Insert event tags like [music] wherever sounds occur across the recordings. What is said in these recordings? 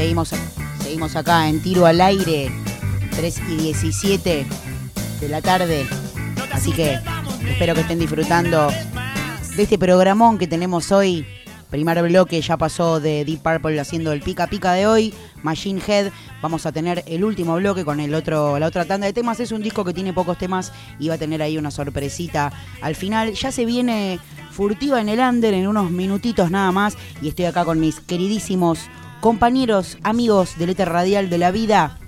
seguimos, seguimos acá en tiro al aire, 3 y 17 de la tarde. Así que espero que estén disfrutando de este programón que tenemos hoy. Primer bloque ya pasó de Deep Purple haciendo el pica pica de hoy. Machine Head. Vamos a tener el último bloque con el otro, la otra tanda de temas. Es un disco que tiene pocos temas y va a tener ahí una sorpresita al final. Ya se viene furtiva en el under en unos minutitos nada más. Y estoy acá con mis queridísimos compañeros, amigos del Éter Radial de la Vida,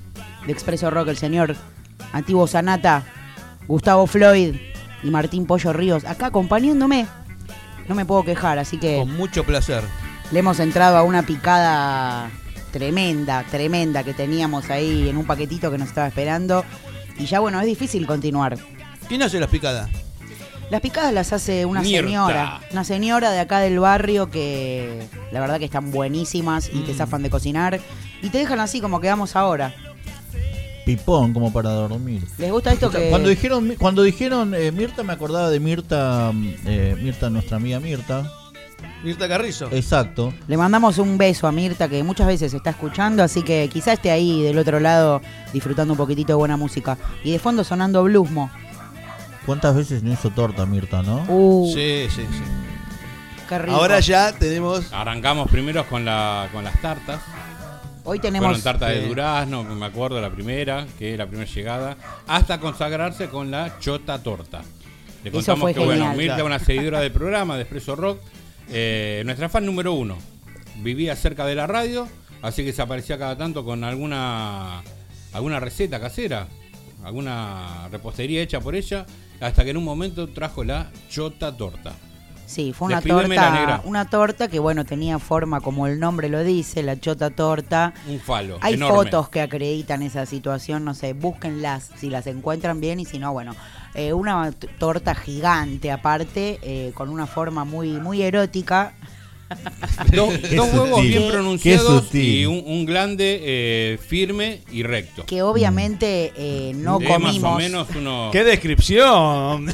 de Expreso Rock, el señor Antiguo Sanata, Gustavo Floyd y Martín Pollo Ríos, acá acompañándome. No me puedo quejar, así que Con mucho placer. le hemos entrado a una picada tremenda, tremenda que teníamos ahí en un paquetito que nos estaba esperando. Y ya bueno, es difícil continuar. ¿Quién hace las picadas? Las picadas las hace una Mirta. señora, una señora de acá del barrio que la verdad que están buenísimas y te Mm. zafan de cocinar y te dejan así como quedamos ahora. Pipón como para dormir. ¿Les gusta esto que Cuando dijeron, cuando dijeron eh, Mirta me acordaba de Mirta, mm, eh, Mirta, nuestra amiga Mirta. Mirta Carrizo. Exacto. le mandamos un beso a Mirta que muchas veces está escuchando, así que quizá esté ahí del otro lado disfrutando un poquitito de buena música y de fondo sonando bluesmo. ¿Cuántas veces no hizo torta Mirta, no? Uh, Sí, sí, sí. qué rico. Ahora ya tenemos. Arrancamos primero con, la, con las tartas. Hoy tenemos Fueron tartas de durazno, me acuerdo la primera, que es la primera llegada, hasta consagrarse con la chota torta. Le Eso contamos fue que bueno, genial. Mirta es una [laughs] seguidora del programa de Expreso Rock, eh, nuestra fan número uno. Vivía cerca de la radio, así que se aparecía cada tanto con alguna alguna receta casera, alguna repostería hecha por ella, hasta que en un momento trajo la chota torta. Sí, fue una torta, una torta que bueno, tenía forma como el nombre lo dice, la chota torta. Un falo. Hay enorme. fotos que acreditan esa situación, no sé, búsquenlas si las encuentran bien y si no, bueno, eh, una torta gigante aparte, eh, con una forma muy, muy erótica. [laughs] Dos, huevos sutil. bien pronunciados y un, un glande eh, firme y recto. que obviamente eh, no de comimos más o menos unos ¡Qué descripción!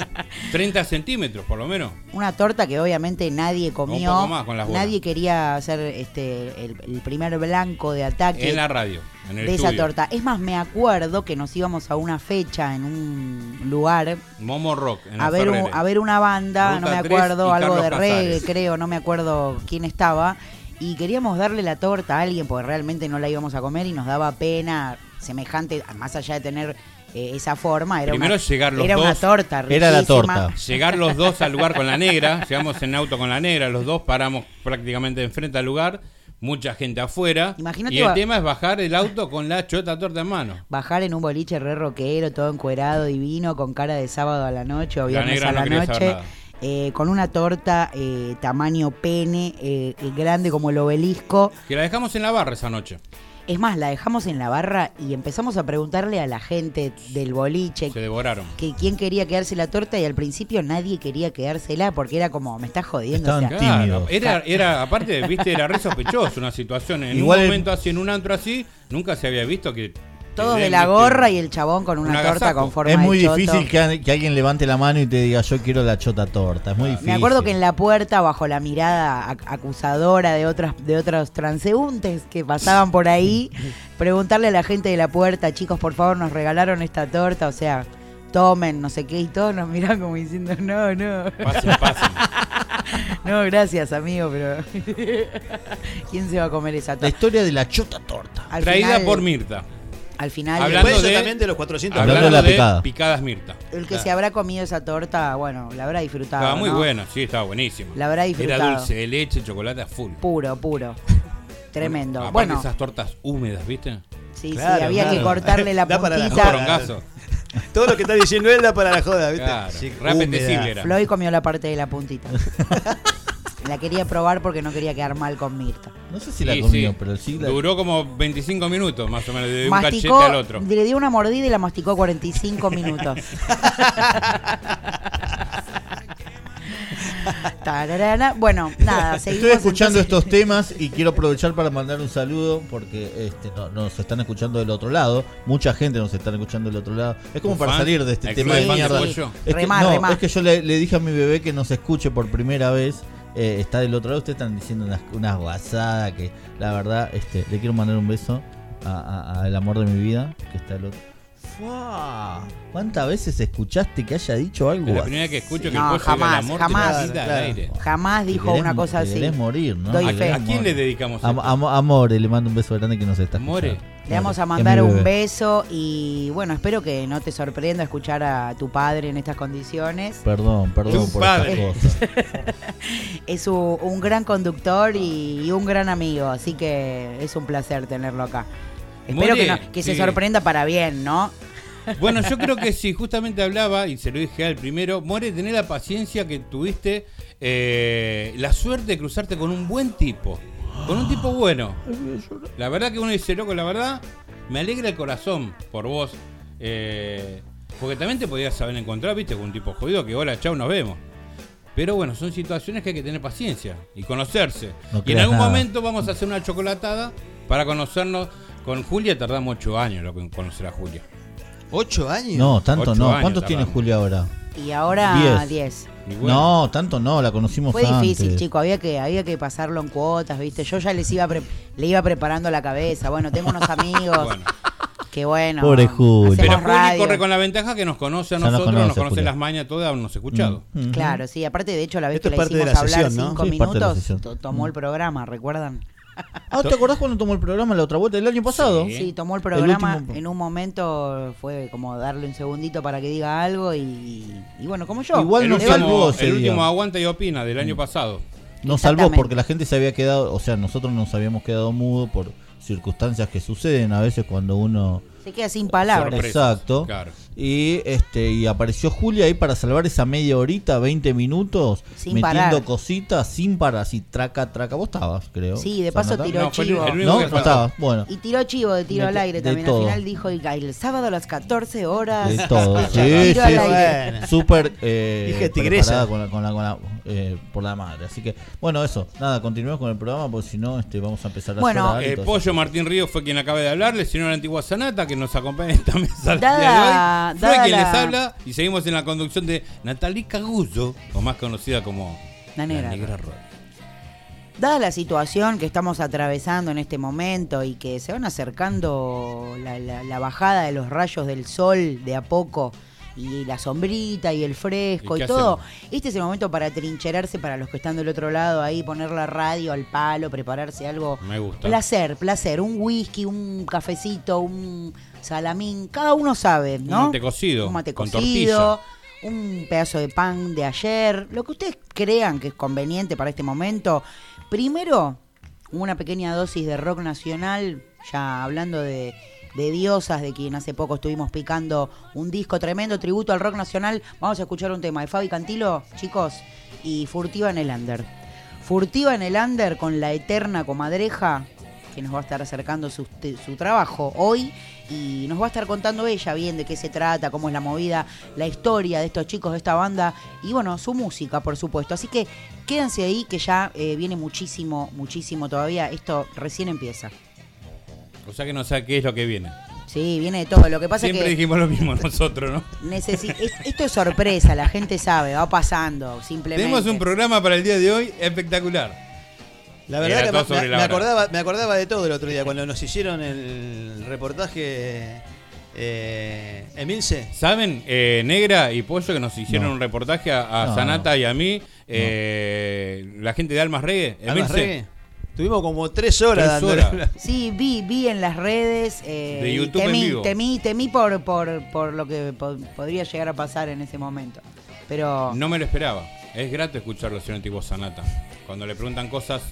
[laughs] 30 centímetros, por lo menos. una torta que obviamente nadie comió, poco más con las bolas. nadie quería ser este el, el primer blanco de ataque En la radio, de esa torta. Es más, me acuerdo que nos íbamos a una fecha en un lugar Momo Rock, en a ver, un- a ver una banda, no me 3 acuerdo, algo de reggae, creo, no me acuerdo quién estaba. Y queríamos darle la torta a alguien porque realmente no la íbamos a comer y nos daba pena semejante, más allá de tener eh, esa forma. Era Primero una, llegar los era una torta Era la riquísima. torta. Llegar los dos al lugar con la negra, llegamos en auto con la negra, los dos paramos prácticamente enfrente al lugar, mucha gente afuera. Imagínate y el tema es bajar el auto con la chota torta en mano. [laughs] Bajar en un boliche re rockero, todo encuerado, divino, con cara de sábado a la noche o viernes a la noche. eh, con una torta eh, tamaño pene, eh, eh, grande como el obelisco. Que la dejamos en la barra esa noche. Es más, la dejamos en la barra y empezamos a preguntarle a la gente del boliche Se devoraron. que quién quería quedarse la torta y al principio nadie quería quedársela porque era como, me estás jodiendo. o era, era, aparte, viste, era re sospechoso una situación. En Igual un el- momento así, en un antro así, nunca se había visto que. Todos de la viste, gorra y el chabón con una un torta agasajo. con forma Es de muy choto. difícil que, alguien levante la mano y te diga yo quiero la chota torta. Es muy difícil. Me acuerdo que en la puerta, bajo la mirada ac- acusadora de otras de otros transeúntes que pasaban por ahí, [laughs] preguntarle a la gente de la puerta, chicos, por favor, nos regalaron esta torta, o sea, tomen, no sé qué, y todos nos miran como diciendo, no, no, Pasen, pasen. [laughs] no, gracias, amigo, pero [laughs] ¿quién se va a comer esa La torta? historia de la chota torta. Al Traída final- por Mirta. Al final, Hablando ser de- también de los 400 Hablando de la de, picada. picadas Mirta. el que se habrá comido esa torta, bueno, la habrá disfrutado. Estaba muy ¿no? buena, sí, estaba buenísimo. La habrá Era disfrutado. dulce de leche, chocolate a full. Puro, puro. [laughs] Tremendo. Aparte bueno, esas tortas húmedas, ¿viste? sí, sí, Claro, había que cortarle [laughs] la puntita. [laughs] Todo lo que está diciendo él da para la joda, ¿viste? Claro, Sí, era. Floyd comió la parte de la puntita. La quería probar porque no quería quedar mal con Mirta. No sé si la Sí, comió, sí. pero sí la... Duró como 25 minutos más o menos, de un Masticó, cachete al otro. le dio una mordida y la masticó 45 minutos. [laughs] Bueno, nada, seguimos. Estoy escuchando entonces- estos temas y quiero aprovechar para mandar un saludo porque este, no- nos están escuchando del otro lado. Mucha gente nos está escuchando del otro lado. Es como ¿Un para fan? salir de este ¿El tema club de de fans de mierda. Pollo? Es que, Remá, no, remá. es que yo le, le dije a mi bebé que nos escuche por primera vez eh, está del otro lado, ustedes están diciendo unas, unas guasadas que la verdad, este, le quiero mandar un beso a- a- al amor de mi vida, que está del otro. ¡Fua! ¿Cuántas veces escuchaste que haya dicho algo la primera que escucho que No, el jamás, el amor jamás. al aire. Jamás dijo querés- una cosa así. querés morir, ¿no? Doy fe. ¿A quién le dedicamos Am- esto? am- Amore, le mando un beso grande que nos está Amore. escuchando. Le vamos a mandar un beso y bueno, espero que no te sorprenda escuchar a tu padre en estas condiciones. Perdón, perdón Tu por padre. estas cosas. [laughs] Es un, un gran conductor y, y un gran amigo, así que es un placer tenerlo acá. Espero que, no- que se sí. sorprenda para bien, ¿no? Bueno, yo creo que sí, justamente hablaba, y se lo dije al primero, More, tener la paciencia que tuviste, eh, la suerte de cruzarte con un buen tipo, con un tipo bueno. La verdad que uno dice, loco, la verdad, me alegra el corazón por vos. eh, porque también te podías haber encontrado, viste, con un tipo jodido que hola, chao, nos vemos. Pero bueno, son situaciones que hay que tener paciencia y conocerse. No y en algún nada. momento vamos a hacer una chocolatada para conocernos. Con Julia tardamos ocho años lo que en conocer a Julia. ¿Ocho años? No, tanto Ocho no. años ¿Cuántos tiene tardamos. Julia ahora? Y ahora Diez. 10. Y bueno, No, tanto no, la conocimos Fue antes. difícil, chico, había que, había que pasarlo en cuotas, ¿viste? Yo ya les iba pre- le iba preparando la cabeza. Bueno, tengo unos amigos Bueno. que bueno. Pobre Juli. Pero Hacemos Juli radio. corre con la ventaja que nos conoce a Ya nos nosotros, conoce, nos conoce Julia. las mañas todas, hemos escuchado. Mm, mm. Claro, sí, aparte de hecho la vez Esto que es la parte de hicimos la hablar sesión, ¿no? cinco Sí, parte de la minutos, sesión. to- tomó el programa, ¿recuerdan? Ah, ¿te acordás cuando tomó el programa la otra vuelta del año pasado? Sí. Sí, tomó el El programa, último- en un momento fue como darle un segundito para que diga algo y, y bueno, como yo. Igual el no último, salvó el día. último aguanta y opina del año pasado. Nos salvó porque la gente se había quedado, o sea, nosotros nos habíamos quedado mudo por circunstancias que suceden a veces cuando uno Se queda sin palabras. Sorpresas, Exacto. Claro. Y este y apareció Julia ahí para salvar esa media horita, 20 minutos, Sin metiendo parar. cositas sin parar, así traca traca. Vos estabas, creo. Sí, de paso tiró No, fue el- chivo. el No, no estabas. Bueno, Y tiró chivo de tiro De- al aire de también. todo. Al final dijo, y el sábado a las 14 horas. de todo. [laughs] sí, sí, sí. Bueno. Súper [laughs] eh, Dije tigresa. preparada con la, con la, con la, eh, por la madre. Así que, bueno, eso. Nada, continuemos con el programa porque si no, este, vamos a empezar a Bueno, Eh, Pollo eso. Martín Ríos fue quien acaba de hablarle, señor Antigua Sanata, que nos acompaña en esta mesa Dada- Fue quien la- les habla y seguimos en la conducción de Natalie Caguzzo, o más conocida como La negra. Roy. Dada la situación que estamos atravesando en este momento y que se van acercando la, la- la bajada de los rayos del sol de a poco y la sombrita y el fresco ¿Y todo, hacemos? este es el momento para trincherarse para los que están del otro lado ahí, poner la radio al palo, prepararse algo. Me gusta. Placer, placer, un whisky, un cafecito, un salamín, cada uno sabe, ¿no? Un mate cocido, Un mate con cocido, un pedazo de pan de ayer, lo que ustedes crean que es conveniente para este momento. Primero, una pequeña dosis de rock nacional, ya hablando de, de diosas, de quien hace poco estuvimos picando un disco tremendo, tributo al rock nacional. Vamos a escuchar un tema de Fabi Cantilo, chicos, y Furtiva en el Under. Furtiva en el Under con la eterna comadreja, que nos va a estar acercando su, trabajo hoy y nos va a estar contando ella bien de qué se trata, cómo es la movida, la historia de estos chicos de esta banda y bueno, su música, por supuesto. Así que quédense ahí que ya eh, viene muchísimo, muchísimo todavía. Esto recién empieza. O sea que no sé qué es lo que viene. Sí, viene de todo. Lo que pasa Siempre es que dijimos lo mismo nosotros, ¿no? necesi- es- esto es sorpresa, la gente sabe, va pasando, simplemente. Tenemos un programa para el día de hoy espectacular. La verdad que me, la acordaba, me acordaba de todo el otro día, cuando nos hicieron el reportaje eh, Emilce. ¿Saben? Eh, Negra y Pollo que nos hicieron No. un reportaje a, a No, Sanata no. y a mí, eh, la gente de Almas Reggae. Almas Emilce. Reggae. Tuvimos como tres horas Tres dándole- horas. Sí, vi, vi en las redes. eh, De YouTube en temí, vivo. temí, temí por, por, por lo que po- podría llegar a pasar en ese momento. Pero No me lo esperaba. Es grato escucharlo, señor Antiguo Sanata. Cuando le preguntan cosas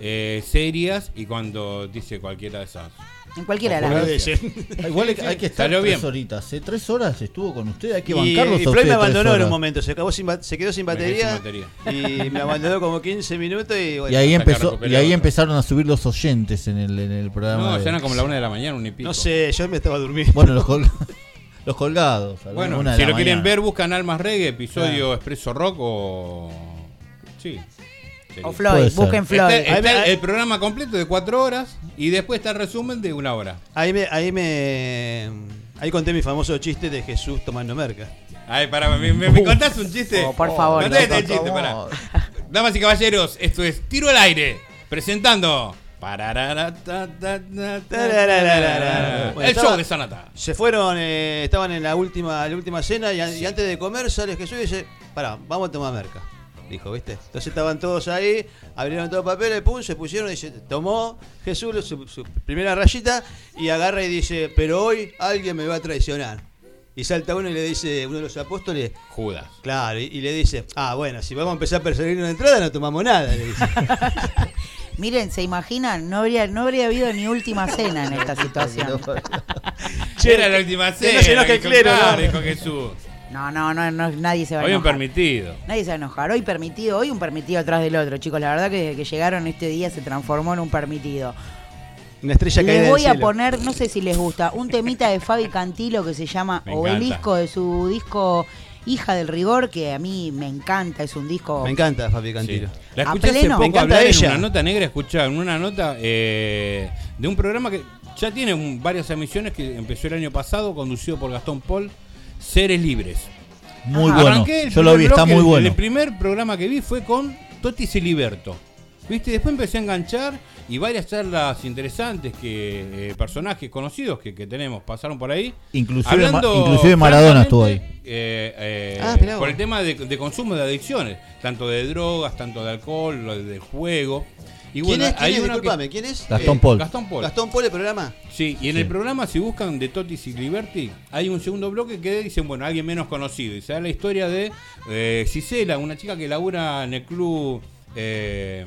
eh, serias y cuando dice cualquiera de esas. En cualquiera de las. Ah, Igual hay, hay que estar Salió tres bien. horitas. ¿eh? Tres horas estuvo con usted, hay que Y, bancarlos y a usted me abandonó en un momento, se, acabó sin se quedó sin batería, sin batería. y me abandonó como 15 minutos y bueno, Y ahí, empezó, y ahí empezaron a subir los oyentes en el, en el programa. No, de- ya eran como la una de la mañana, un y pico. no sé, yo me estaba durmiendo. Bueno, los, col- [laughs] los colgados. Bueno, si lo quieren ver, buscan Almas Reggae, episodio Expreso Rock o. Sí. O Floyd, busquen Floyd. Está, está Ahí me- el programa completo de cuatro horas y después está el resumen de una hora. Ahí me, ahí me, ahí conté mi famoso chiste de Jesús tomando merca. Ay, pará, ¿me, me, me contás un chiste? Oh, por favor, Contate no, el por chiste, pará. Damas y caballeros, esto es Tiro al Aire, presentando... El show de Sanata. Se fueron, eh, estaban en la última, la última cena y, y antes de comer sale Jesús y dice, pará, vamos a tomar merca. Dijo, ¿viste? Entonces estaban todos ahí, abrieron todo el papel, el pum, se pusieron y dice, tomó Jesús su, su primera rayita y agarra y dice, pero hoy alguien me va a traicionar. Y salta uno y le dice, uno de los apóstoles, Judas. claro, y, y le dice, ah, bueno, si vamos a empezar a perseguir una entrada no tomamos nada, le dice. [laughs] Miren, ¿se imaginan? No habría, no habría habido ni última cena en esta [laughs] situación. Che, Era la última que no cena. se enoje el clero, claro, ¿no? dijo Jesús. No, no, no, no, nadie se va a Hoy un enojar. permitido. Nadie se va a enojar. Hoy permitido, hoy un permitido atrás del otro, chicos. La verdad que desde que llegaron este día se transformó en un permitido. Una estrella caída Les del voy a cielo. poner, no sé si les gusta, un temita de Fabi Cantilo que se llama Me Obelisco de su disco Hija del Rigor, que a mí me encanta, es un disco... Me encanta Fabi Cantilo. Sí. La A escuché hace pleno. poco Me encanta hablar en ella. una nota negra, escuchá, en una nota eh, de un programa que ya tiene un- varias emisiones que empezó el año pasado, conducido por Gastón Paul, Seres Libres. Muy Ah, bueno. Yo lo vi, está muy el- bueno. El primer programa que vi fue con Toti Siliberto. ¿Viste? Después empecé a enganchar y varias charlas interesantes que eh, personajes conocidos que, que tenemos pasaron por ahí. Inclusive Hablando Ma- inclusive Maradona estuvo ahí. eh, eh, Ah, por el tema de, de consumo de adicciones, tanto de drogas, tanto de alcohol, del juego. Y ¿Quién bueno, es? ¿Quién hay es? uno que- Disculpame, ¿quién es? Gastón Eh, Paul. Gastón Paul. Gastón Paul, el programa. Sí, y en Sí. el programa, si buscan de Totis y Liberty, hay un segundo bloque que dicen, bueno, alguien menos conocido. Y se da la historia de eh, Cisela, una chica que labura en el club eh,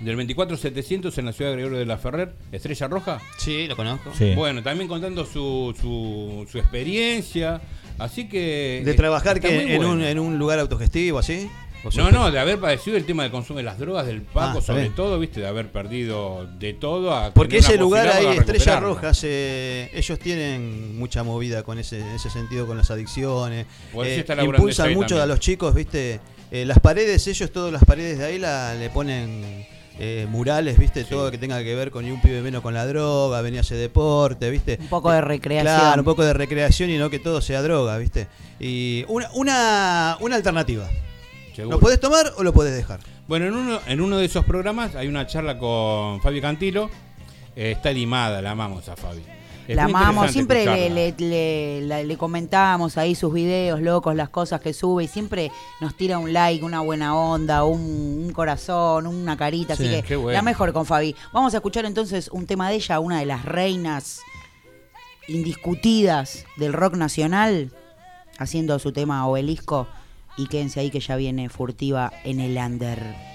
del 24700 en la ciudad de Gregorio de la Ferrer, Estrella Roja. Sí, lo conozco. Sí. Bueno, también contando su, su, su experiencia. Así que. De eh, trabajar está que muy en, bueno. un, en un lugar autogestivo, así. ¿O No, no, de haber padecido el tema del consumo de las drogas, del Paco, Ah, sobre todo, viste, de haber perdido de todo a Porque ese lugar posibilidad ahí, para Estrella recuperarlo. Roja, se- ellos tienen mucha movida con ese, en ese sentido, con las adicciones. Por eso Eh, impulsan mucho a también. los chicos, viste. Eh, las paredes, ellos, todas las paredes de ahí la, le ponen eh, murales, viste, todo que tenga que ver con ni un pibe menos con la droga, venía a hacer deporte, viste. Un poco de recreación. Claro, un poco de recreación y no que todo sea droga, viste. Y una, una, una alternativa. Seguro. ¿Lo podés tomar o lo podés dejar? Bueno, en uno, en uno de esos programas hay una charla con Fabi Cantilo. Eh, está limada, la amamos a Fabi. Es La amamos, siempre le, le, le- la- le comentábamos ahí sus videos locos, las cosas que sube y siempre nos tira un like, una buena onda, un, un corazón, una carita, Sí, así que bueno. la mejor con Fabi. Vamos a escuchar entonces un tema de ella, una de las reinas indiscutidas del rock nacional, haciendo su tema obelisco y quédense ahí que ya viene furtiva en el under.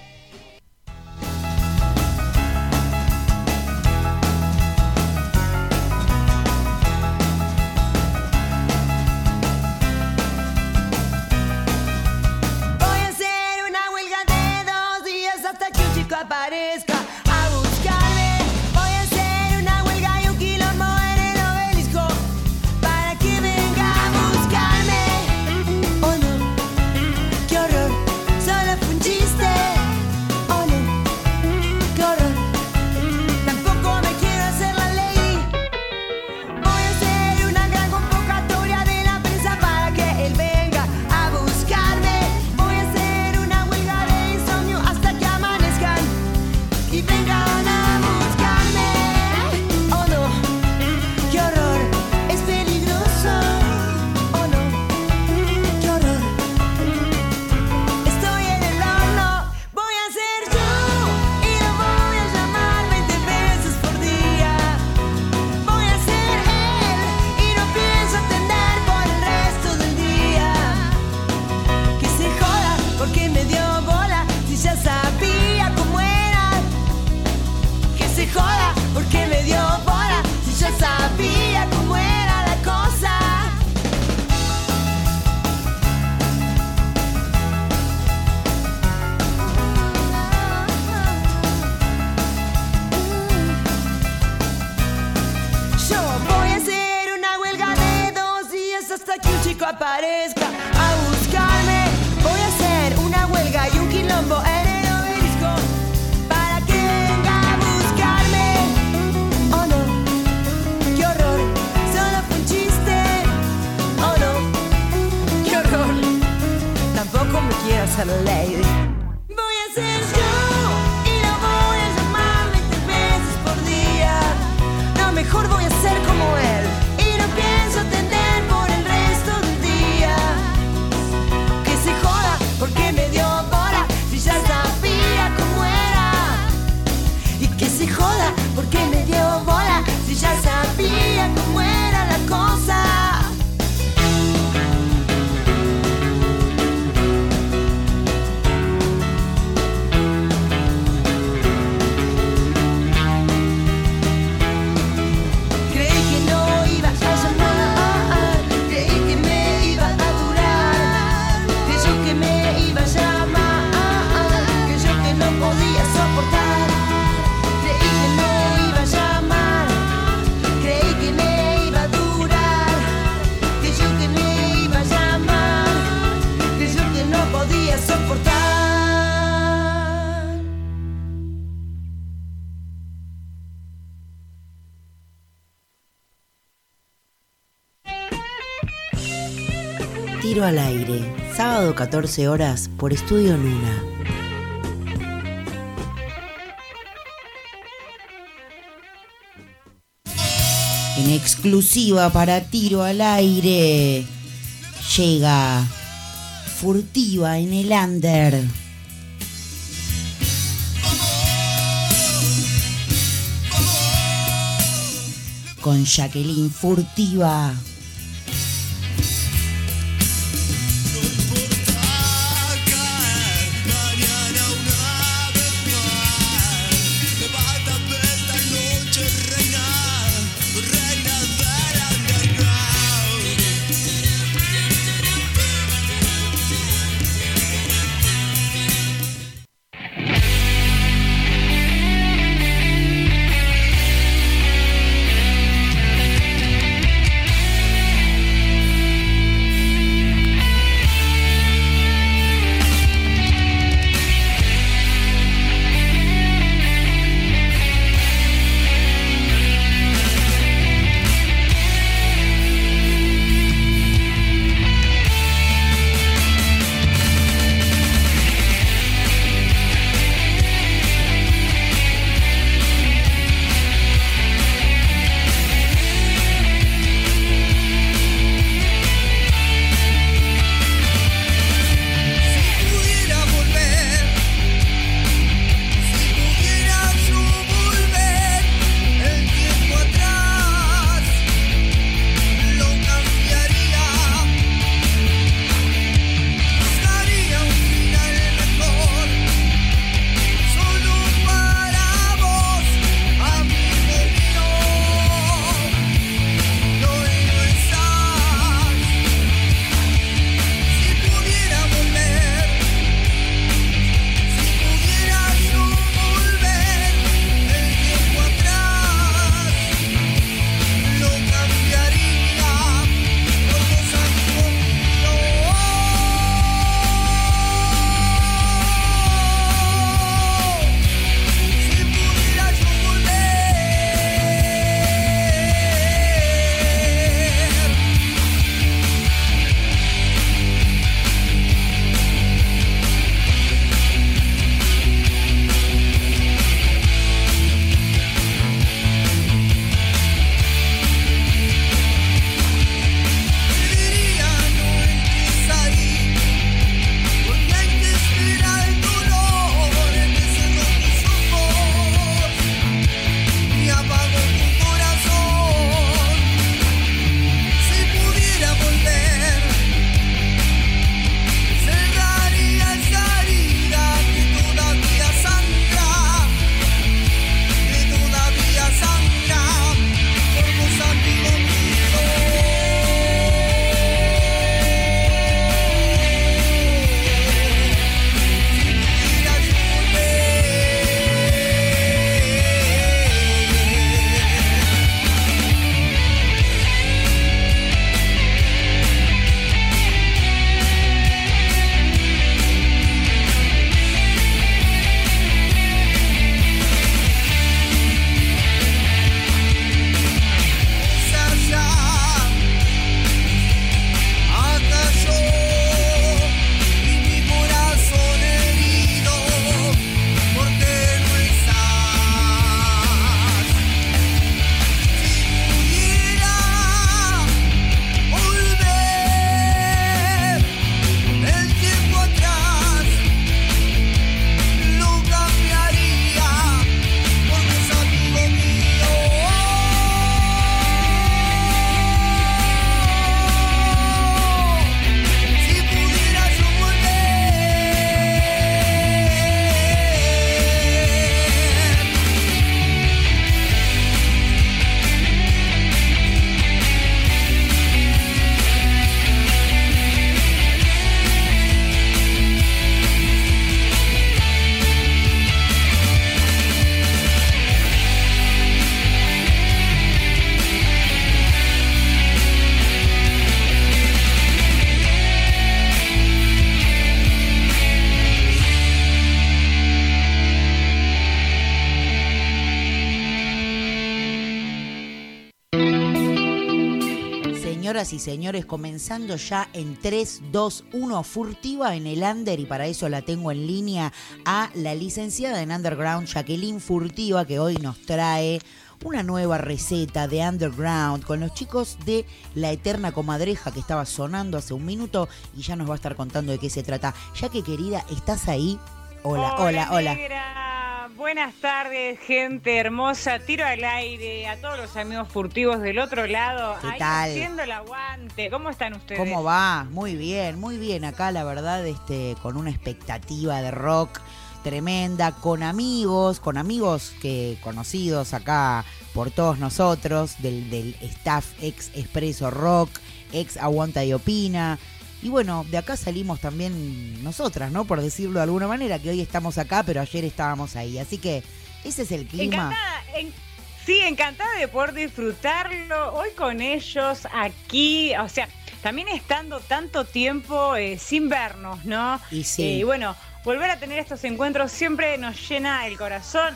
14 horas por Estudio Luna. En exclusiva para tiro al aire. Llega furtiva en el under. Con Jacqueline Furtiva. Señoras y señores, comenzando ya en 3, 2, 1, furtiva en el under y para eso la tengo en línea a la licenciada en Underground, Jacqueline Furtiva, que hoy nos trae una nueva receta de Underground con los chicos de La Eterna Comadreja que estaba sonando hace un minuto y ya nos va a estar contando de qué se trata. Ya que querida, ¿estás ahí? Hola, hola, hola. Buenas tardes, gente hermosa. Tiro al aire a todos los amigos furtivos del otro lado. ¿Qué ahí tal? haciendo el aguante. ¿Cómo están ustedes? ¿Cómo va? Muy bien, muy bien. Acá la verdad, este, con una expectativa de rock tremenda, con amigos, con amigos que conocidos acá por todos nosotros, del, del staff ex Expreso Rock, ex Aguanta y Opina. Y bueno, de acá salimos también nosotras, ¿no? Por decirlo de alguna manera, que hoy estamos acá, pero ayer estábamos ahí. Así que ese es el clima. Encantada, en- sí, encantada de poder disfrutarlo hoy con ellos aquí. O sea, también estando tanto tiempo eh, sin vernos, ¿no? Y sí. Eh, y bueno, volver a tener estos encuentros siempre nos llena el corazón.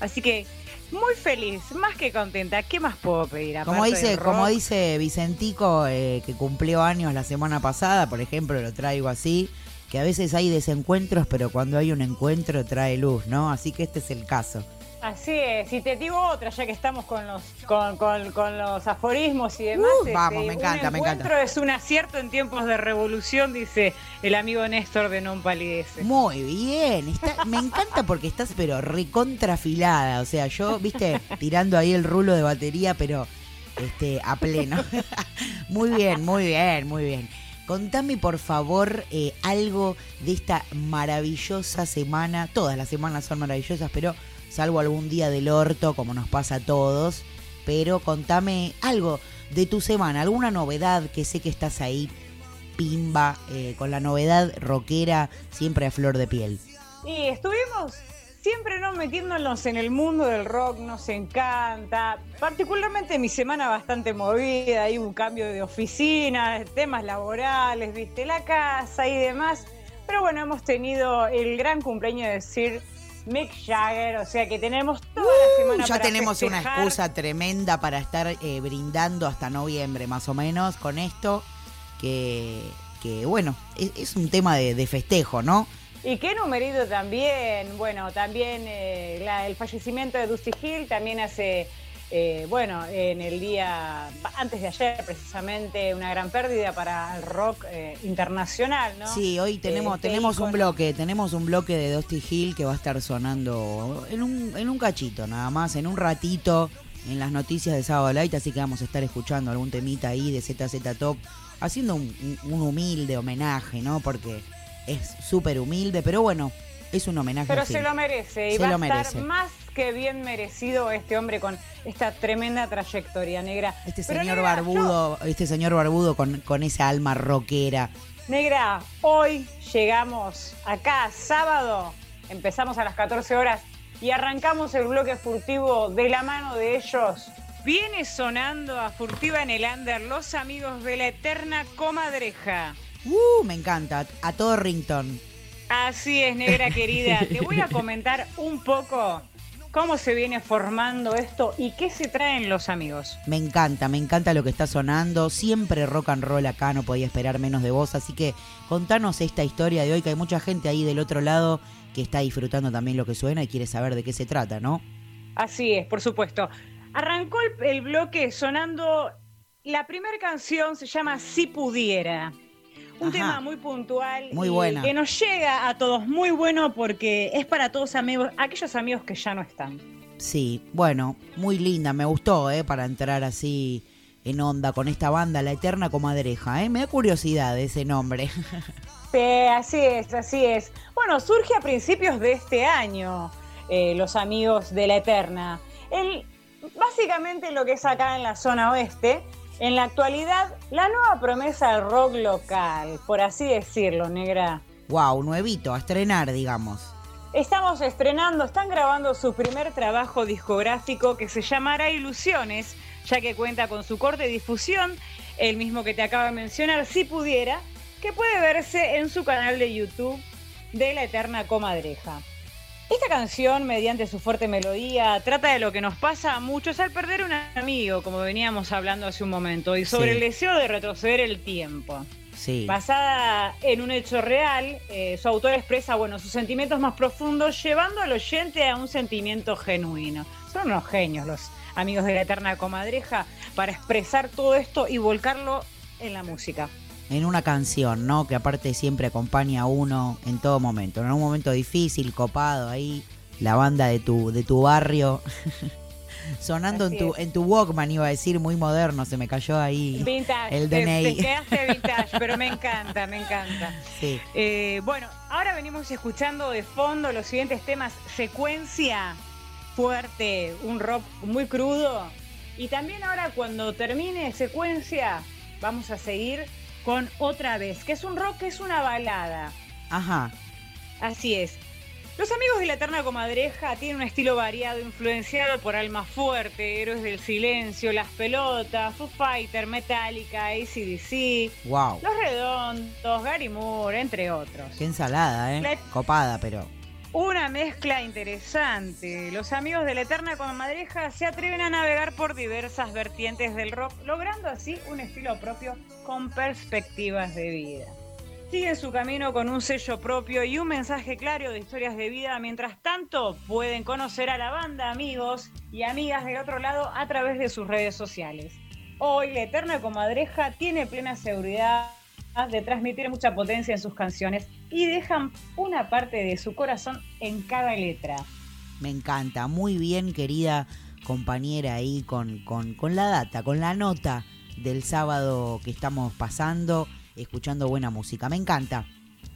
Así que muy feliz, más que contenta. ¿Qué más puedo pedir? Como aparte dice, del como dice Vicentico, eh, que cumplió años la semana pasada, por ejemplo, lo traigo así, que a veces hay desencuentros, pero cuando hay un encuentro trae luz, ¿no? Así que este es el caso. Así es, y te digo otra, ya que estamos con los con, con- con los aforismos y demás. Uh, vamos, me encanta, un me encanta. encuentro es un acierto en tiempos de revolución, dice el amigo Néstor de Non Palidece. Muy bien, está, me encanta porque estás pero recontrafilada, o sea, yo, viste, tirando ahí el rulo de batería, pero este a pleno. [laughs] muy bien, muy bien, muy bien. Contame por favor eh, algo de esta maravillosa semana. Todas las semanas son maravillosas, pero salvo algún día del orto, como nos pasa a todos. Pero contame algo de tu semana, alguna novedad que sé que estás ahí, pimba, eh, con la novedad rockera siempre a flor de piel. Y estuvimos siempre no metiéndonos en el mundo del rock, nos encanta. Particularmente mi semana bastante movida, hay un cambio de oficina, temas laborales, viste, la casa y demás. Pero bueno, hemos tenido el gran cumpleaños de Sir Mick Jagger, o sea que tenemos toda la semana Uh, ya para tenemos una excusa tremenda para estar eh, brindando hasta noviembre, más o menos, con esto, que, que bueno, es, es un tema de, de festejo, ¿no? Y qué numerito también, bueno, también eh, la- el fallecimiento de Dusty Hill también hace, eh, bueno, en el día, antes de ayer precisamente, una gran pérdida para el rock eh, internacional, ¿no? Sí, hoy tenemos, Eh, qué tenemos un bloque, tenemos un bloque de Dusty Hill que va a estar sonando en un, en un cachito nada más, en un ratito, en las noticias de Sábado Light, así que vamos a estar escuchando algún temita ahí de ZZ Top, haciendo un, un humilde homenaje, ¿no? Porque es súper humilde, pero bueno, es un homenaje. Pero se lo merece y Se va lo a estar merece. más que bien merecido este hombre con esta tremenda trayectoria negra. Este Pero, señor negra, barbudo, este señor barbudo con, con esa alma rockera. Negra, hoy llegamos acá, sábado, empezamos a las 14 horas y arrancamos el bloque furtivo de la mano de ellos. Viene sonando a Furtiva en el Under los amigos de la eterna comadreja. Uh, me encanta, a todo rington. Así es, negra querida. [laughs] Te voy a comentar un poco cómo se viene formando esto y qué se traen los amigos. Me encanta, me encanta lo que está sonando. Siempre rock and roll acá, no podía esperar menos de vos. Así que contanos esta historia de hoy, que hay mucha gente ahí del otro lado que está disfrutando también lo que suena y quiere saber de qué se trata, ¿no? Así es, por supuesto. Arrancó el, el bloque sonando. La primera canción se llama Si Pudiera. Un Ajá. tema muy puntual Muy y buena. que nos llega a todos muy bueno porque es para todos amigos, aquellos amigos que ya no están. Sí, bueno, muy linda, me gustó, ¿eh? Para entrar así en onda con esta banda, La Eterna Comadreja, ¿eh? Me da curiosidad ese nombre. [laughs] Sí, así es, así es. Bueno, surge a principios de este año eh, los amigos de la Eterna. El, básicamente lo que es acá en la zona oeste, en la actualidad, la nueva promesa del rock local, por así decirlo, negra. wow, nuevito, a estrenar, digamos. Estamos estrenando, están grabando su primer trabajo discográfico que se llamará Ilusiones, ya que cuenta con su corte difusión, el mismo que te acabo de mencionar, si pudiera, que puede verse en su canal de YouTube de la Eterna Comadreja. Esta canción, mediante su fuerte melodía, trata de lo que nos pasa a muchos al perder un amigo, como veníamos hablando hace un momento, y sobre Sí. el deseo de retroceder el tiempo. Sí. Basada en un hecho real, eh, su autor expresa bueno, sus sentimientos más profundos, llevando al oyente a un sentimiento genuino. Son unos genios los amigos de la Eterna Comadreja para expresar todo esto y volcarlo en la música. En una canción, ¿no? Que aparte siempre acompaña a uno en todo momento. En un momento difícil, copado ahí, la banda de tu, de tu barrio. [laughs] Sonando en tu, es. en tu Walkman, iba a decir, muy moderno, se me cayó ahí Vintage, el te- DNI. Te, quedaste [laughs] vintage, pero me encanta, me encanta. Sí. Eh, bueno, ahora venimos escuchando de fondo los siguientes temas. Secuencia fuerte, un rock muy crudo. Y también ahora cuando termine secuencia, vamos a seguir con otra vez, que es un rock que es una balada. Ajá. Así es. Los amigos de la Eterna Comadreja tienen un estilo variado, influenciado por Alma Fuerte, Héroes del Silencio, Las Pelotas, Foo Fighter, Metallica, ACDC, Wow. Los Redondos, Gary Moore, entre otros. Qué ensalada, ¿eh? La- Copada, pero. Una mezcla interesante. Los amigos de la Eterna Comadreja se atreven a navegar por diversas vertientes del rock, logrando así un estilo propio con perspectivas de vida. Siguen su camino con un sello propio y un mensaje claro de historias de vida. Mientras tanto, pueden conocer a la banda, amigos y amigas del otro lado a través de sus redes sociales. Hoy, la Eterna Comadreja tiene plena seguridad de transmitir mucha potencia en sus canciones y dejan una parte de su corazón en cada letra. Me encanta. Muy bien, querida compañera ahí con, con, con la data, con la nota del sábado que estamos pasando, escuchando buena música. Me encanta.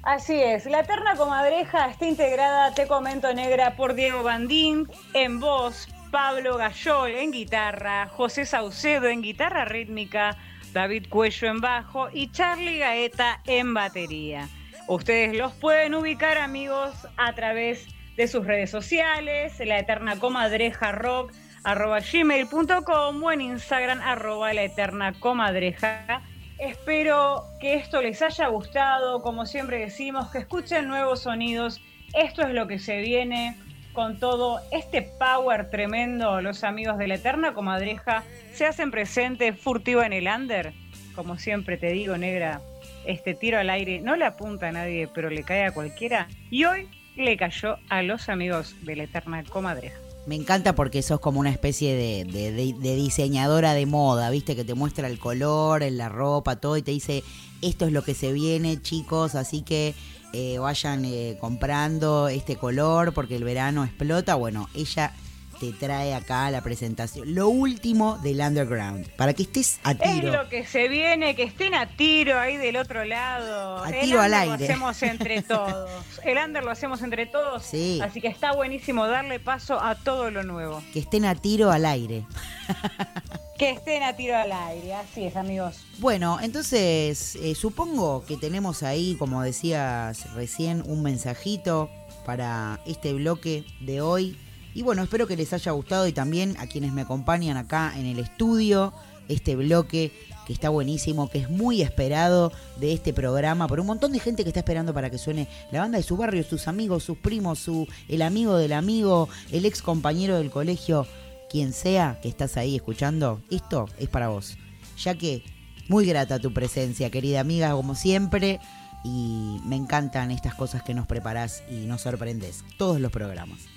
Así es, la Eterna Comadreja está integrada, te comento negra, por Diego Bandín en voz, Pablo Gayol en guitarra, José Saucedo en guitarra rítmica, David Cuello en bajo y Charlie Gaeta en batería. Ustedes los pueden ubicar, amigos, a través de sus redes sociales, la Eterna Comadreja Rock, arroba gmail.com o en Instagram, arroba la Eterna Comadreja. Espero que esto les haya gustado, como siempre decimos, que escuchen nuevos sonidos. Esto es lo que se viene con todo este power tremendo. Los amigos de la Eterna Comadreja se hacen presente furtiva en el under. Como siempre te digo, negra, este tiro al aire no le apunta a nadie, pero le cae a cualquiera. Y hoy le cayó a los amigos de la Eterna Comadreja. Me encanta porque sos como una especie de, diseñadora de moda, ¿viste? Que te muestra el color, la ropa, todo, y te dice, esto es lo que se viene, chicos, así que eh, vayan eh, comprando este color porque el verano explota. Bueno, ella te trae acá la presentación. Lo último del underground, para que estés a Es tiro. lo que se viene, que estén a tiro ahí del otro lado. A El tiro al under Lo aire. hacemos entre [laughs] todos. El under lo hacemos entre todos. Sí. Así que está buenísimo darle paso a todo lo nuevo. Que estén a tiro al aire. [laughs] Que estén a tiro al aire. Así es, amigos. Bueno, entonces eh, supongo que tenemos ahí, como decías recién, un mensajito para este bloque de hoy. Y bueno, espero que les haya gustado y también a quienes me acompañan acá en el estudio, este bloque que está buenísimo, que es muy esperado de este programa por un montón de gente que está esperando para que suene la banda de su barrio, sus amigos, sus primos, su, el amigo del amigo, el ex compañero del colegio, quien sea que estás ahí escuchando, esto es para vos. Ya que muy grata tu presencia, querida amiga, como siempre. Y me encantan estas cosas que nos preparás y nos sorprendes. Todos los programas.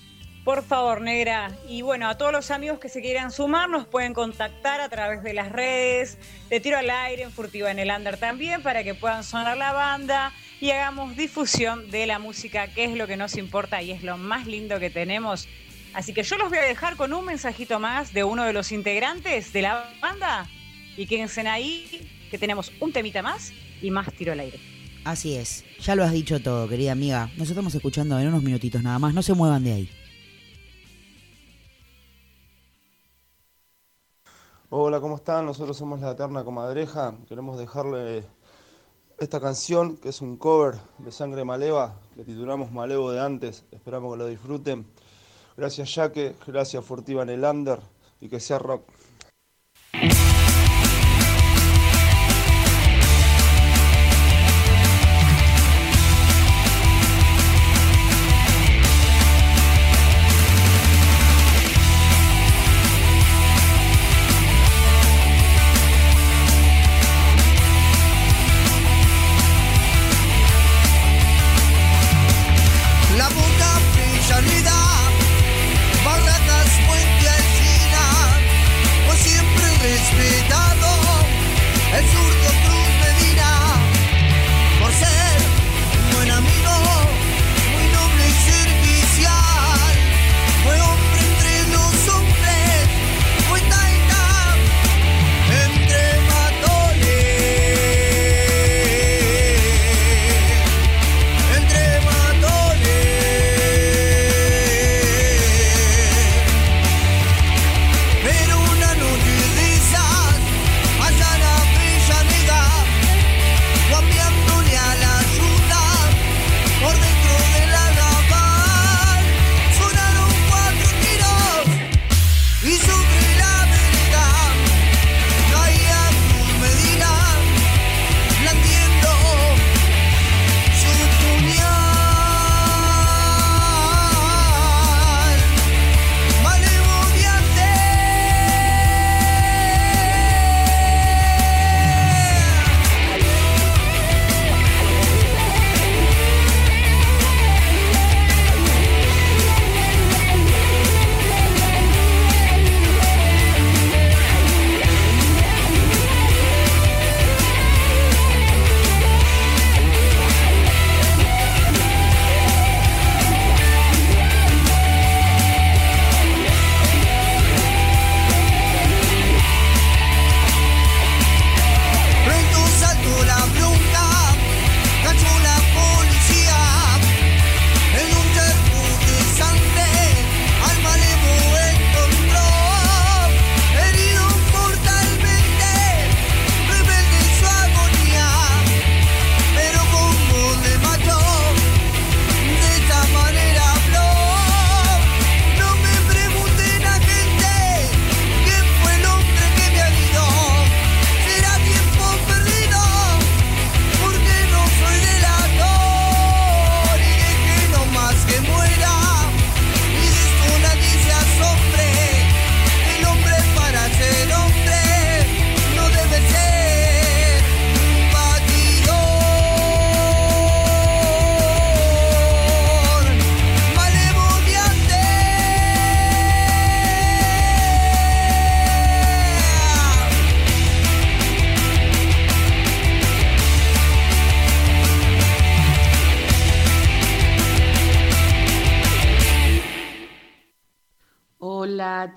Por favor, negra. Y bueno, a todos los amigos que se quieran sumar, nos pueden contactar a través de las redes, de tiro al aire, en Furtiva en el Under también, para que puedan sonar la banda y hagamos difusión de la música, que es lo que nos importa y es lo más lindo que tenemos. Así que yo los voy a dejar con un mensajito más de uno de los integrantes de la banda. Y quédense ahí, que tenemos un temita más y más tiro al aire. Así es. Ya lo has dicho todo, querida amiga. Nos estamos escuchando en unos minutitos nada más. No se muevan de ahí. Hola, ¿cómo están? Nosotros somos La Eterna Comadreja. Queremos dejarle esta canción, que es un cover de Sangre Maleva, que titulamos Malevo de antes. Esperamos que lo disfruten. Gracias, Yaque. Gracias, Furtiva en el Under. Y que sea rock.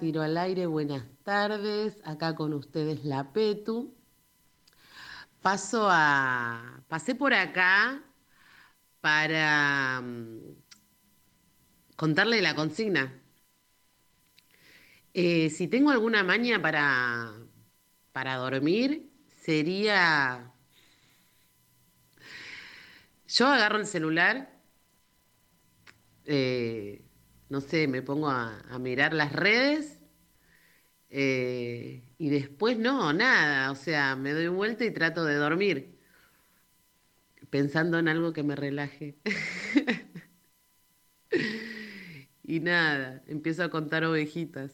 Tiro al aire, buenas tardes. Acá con ustedes la Petu. Paso a. Pasé por acá para mm, contarle la consigna. Eh, si tengo alguna maña para, para dormir, sería. Yo agarro el celular, eh, no sé, me pongo a, a mirar las redes eh, y después no, nada, o sea, me doy vuelta y trato de dormir, pensando en algo que me relaje. [laughs] y nada, empiezo a contar ovejitas.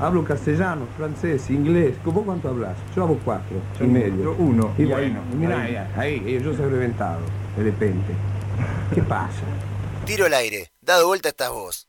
Hablo castellano, francés, inglés. ¿Vos cuánto hablas? Yo hablo cuatro Yo y medio. yo uno, Y y bueno, bueno, mira, ahí. ahí, ahí, yo soy reventado, de repente. ¿Qué pasa? Tiro al aire. Dado vuelta estás vos.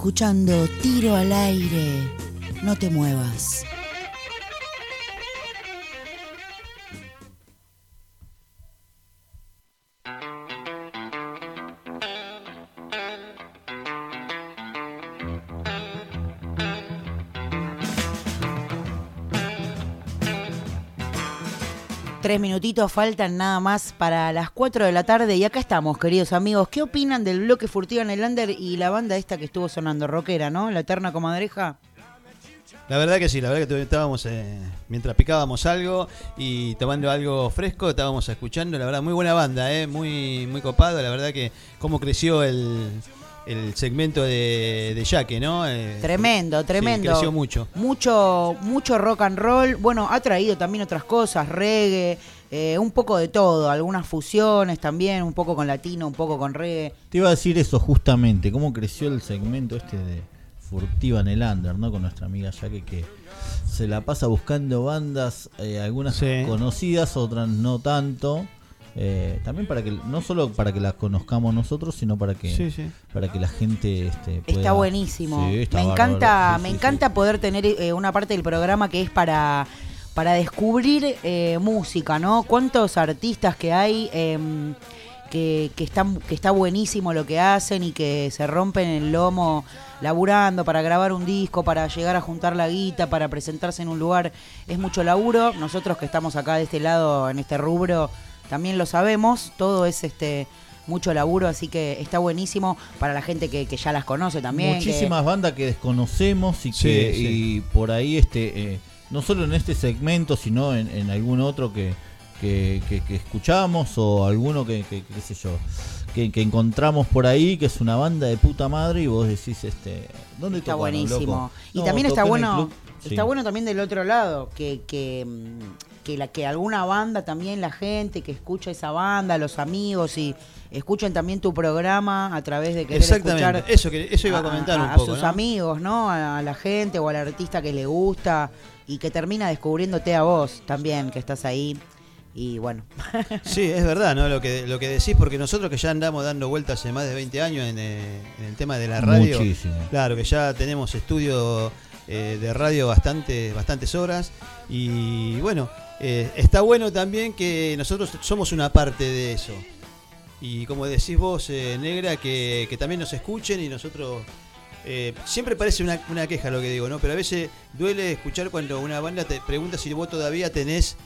Escuchando Tiro al aire. No te muevas. Tres minutitos faltan nada más para las 4 de la tarde y acá estamos, queridos amigos. ¿Qué opinan del bloque Furtiva en el Under y la banda esta que estuvo sonando, rockera, ¿no? La Eterna Comadreja. La verdad que sí, la verdad que estábamos, eh, mientras picábamos algo y tomando algo fresco, estábamos escuchando, la verdad, muy buena banda, eh, muy, muy copado, la verdad que cómo creció el, el segmento de, de Yaque, ¿no? Eh, Tremendo, sí, tremendo. creció mucho. Mucho, mucho rock and roll. Bueno, ha traído también otras cosas, reggae, eh, un poco de todo, algunas fusiones también, un poco con latino, un poco con reggae. Te iba a decir eso justamente, cómo creció el segmento este de Furtiva en el Under, ¿no? Con nuestra amiga Yaque que se la pasa buscando bandas, eh, algunas Sí. conocidas, otras no tanto. Eh, también para que no solo para que las conozcamos nosotros, sino para que Sí, sí. para que la gente este, pueda- Está buenísimo. Sí, está me bárbaro. encanta, Sí, me sí, encanta poder tener eh, una parte del programa que es para, para descubrir eh, música, ¿no? Cuántos artistas que hay em, que, que, están, que está buenísimo lo que hacen y que se rompen el lomo laburando para grabar un disco, para llegar a juntar la guita, para presentarse en un lugar. Es mucho laburo. Nosotros que estamos acá de este lado, en este rubro, también lo sabemos. Todo es este mucho laburo, así que está buenísimo para la gente que, que ya las conoce también. que- Muchísimas bandas que desconocemos y Sí, que sí. y por ahí este eh, no solo en este segmento sino en, en algún otro que, que, que- que escuchamos o alguno que, que- qué sé yo que, que encontramos por ahí que es una banda de puta madre y vos decís este dónde Está tocaron, buenísimo. loco? Y No, también está bueno, está Sí. bueno también del otro lado, que, que, mm, que la que alguna banda también la gente que escucha esa banda, los amigos y escuchen también tu programa a través de querer Exactamente, escuchar eso que- eso iba a comentar un a poco, sus ¿no? amigos, ¿no? A, a la gente o al artista que le gusta y que termina descubriéndote a vos también que estás ahí y bueno. [laughs] Sí, es verdad, ¿no? Lo que, lo que decís, porque nosotros que ya andamos dando vueltas hace más de 20 años en, eh, en el tema de la radio. Muchísimo. Claro, que ya tenemos estudio eh, de radio bastante, bastantes horas. Y bueno, eh, está bueno también que nosotros somos una parte de eso. Y como decís vos, eh, Negra, que, que también nos escuchen y nosotros... eh, siempre parece una, una queja lo que digo, ¿no? Pero a veces duele escuchar cuando una banda te pregunta si vos todavía tenés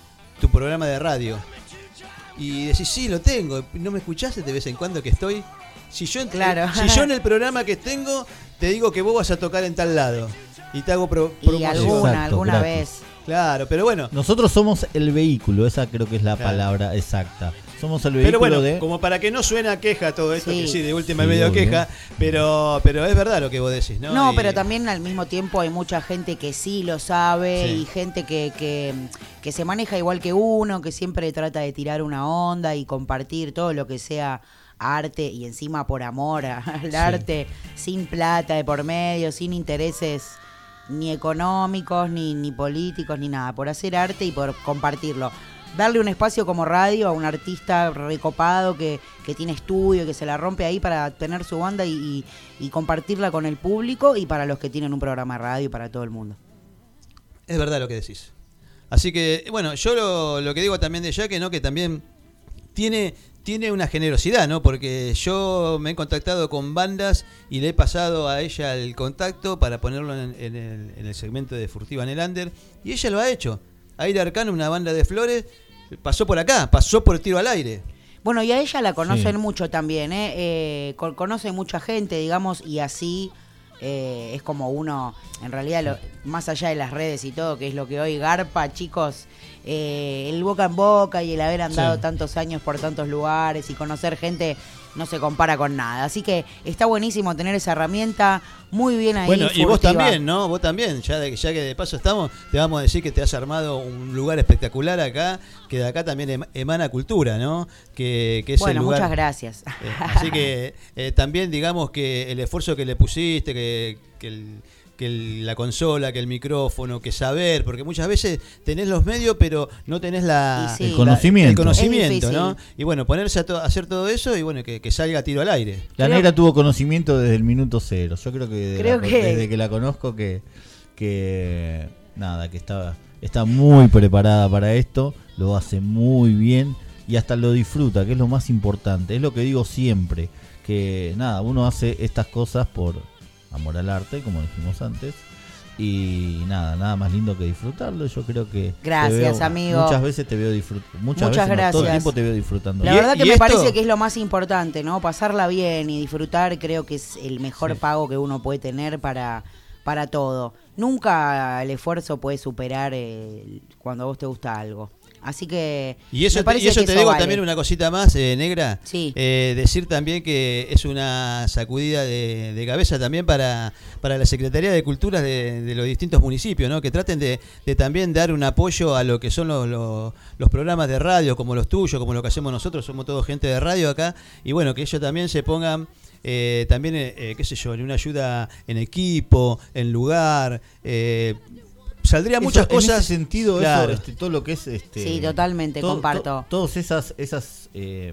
tu programa de radio. Y decís, sí, lo tengo. ¿No me escuchaste de vez en cuando que estoy? Si yo, en, Claro. si yo en el programa que tengo te digo que vos vas a tocar en tal lado y te hago pro- Y promoción. alguna, Exacto, alguna gratis. vez. Claro, pero bueno. nosotros somos el vehículo esa creo que es la Claro. palabra exacta somos el vehículo Pero bueno, de como para que no suena queja todo esto, Sí. que sí, de última Sí, medio obvio. queja, pero pero es verdad lo que vos decís, ¿no? No, Y- pero también al mismo tiempo hay mucha gente que sí lo sabe Sí. y gente que, que, que se maneja igual que uno, que siempre trata de tirar una onda y compartir todo lo que sea arte y encima por amor a- al Sí. arte, sin plata de por medio, sin intereses ni económicos, ni, ni políticos, ni nada, por hacer arte y por compartirlo. Darle un espacio como radio a un artista recopado que, que tiene estudio, que se la rompe ahí para tener su banda y, y- compartirla con el público y para los que tienen un programa de radio y para todo el mundo. Es verdad lo que decís. Así que, bueno, yo lo, lo que digo también de Jaque, ¿no? Que también tiene, tiene una generosidad, ¿no? Porque yo me he contactado con bandas y le he pasado a ella el contacto para ponerlo en, en el, en el segmento de Furtiva en el Under. Y ella lo ha hecho. Aire Arcano, una banda de flores, pasó por acá, pasó por tiro al aire. Bueno, y a ella la conocen Sí. mucho también, ¿eh? Eh, con- conoce mucha gente, digamos, y así eh, es como uno, en realidad, lo- más allá de las redes y todo, que es lo que hoy garpa, chicos, eh, el boca en boca y el haber andado Sí. tantos años por tantos lugares y conocer gente no se compara con nada. Así que está buenísimo tener esa herramienta, muy bien ahí. Bueno, y vos también, ¿no? Vos también, ya, de, ya que de paso estamos, te vamos a decir que te has armado un lugar espectacular acá, que de acá también em- emana cultura, ¿no? Que, que es Bueno, el lugar, muchas gracias. Eh, así que eh, también digamos que el esfuerzo que le pusiste, que, que el- que el- la consola, que el micrófono, que saber, porque muchas veces tenés los medios, pero no tenés la. El la- conocimiento. el conocimiento. ¿no? Y bueno, ponerse a, to- hacer todo eso y bueno, que, que salga a tiro al aire. La negra tuvo conocimiento desde el minuto cero. Yo creo que, desde Creo la- que- desde que la conozco que, que nada, que está, está muy preparada para esto, lo hace muy bien y hasta lo disfruta, que es lo más importante. Es lo que digo siempre, que nada, uno hace estas cosas por amor al arte, como dijimos antes. Y nada, nada más lindo que disfrutarlo. Yo creo que. te Gracias, veo- amigo. Muchas veces te veo disfrutando. Muchas, Muchas veces, no, todo el gracias. tiempo te veo disfrutando. La Y- verdad que y me esto- parece que es lo más importante, ¿no? Pasarla bien y disfrutar creo que es el mejor pago que uno puede tener para, para todo. Nunca el esfuerzo puede superar eh, cuando a vos te gusta algo. Así que Y eso, me te, parece y eso que te eso digo vale. también una cosita más, eh, negra. Sí. Eh, decir también que es una sacudida de, de cabeza también para, para la Secretaría de Cultura de, de los distintos municipios, ¿no? Que traten de, de también dar un apoyo a lo que son los, los, los programas de radio, como los tuyos, como lo que hacemos nosotros, somos todos gente de radio acá. Y bueno, que ellos también se pongan. eh, también, eh, eh, qué sé yo, en una ayuda en equipo, en lugar, eh, saldría Eso- muchas en ese cosas. sentido, Claro. eso, este, todo lo que es este Sí, totalmente, to- comparto. to- todas esas esas eh,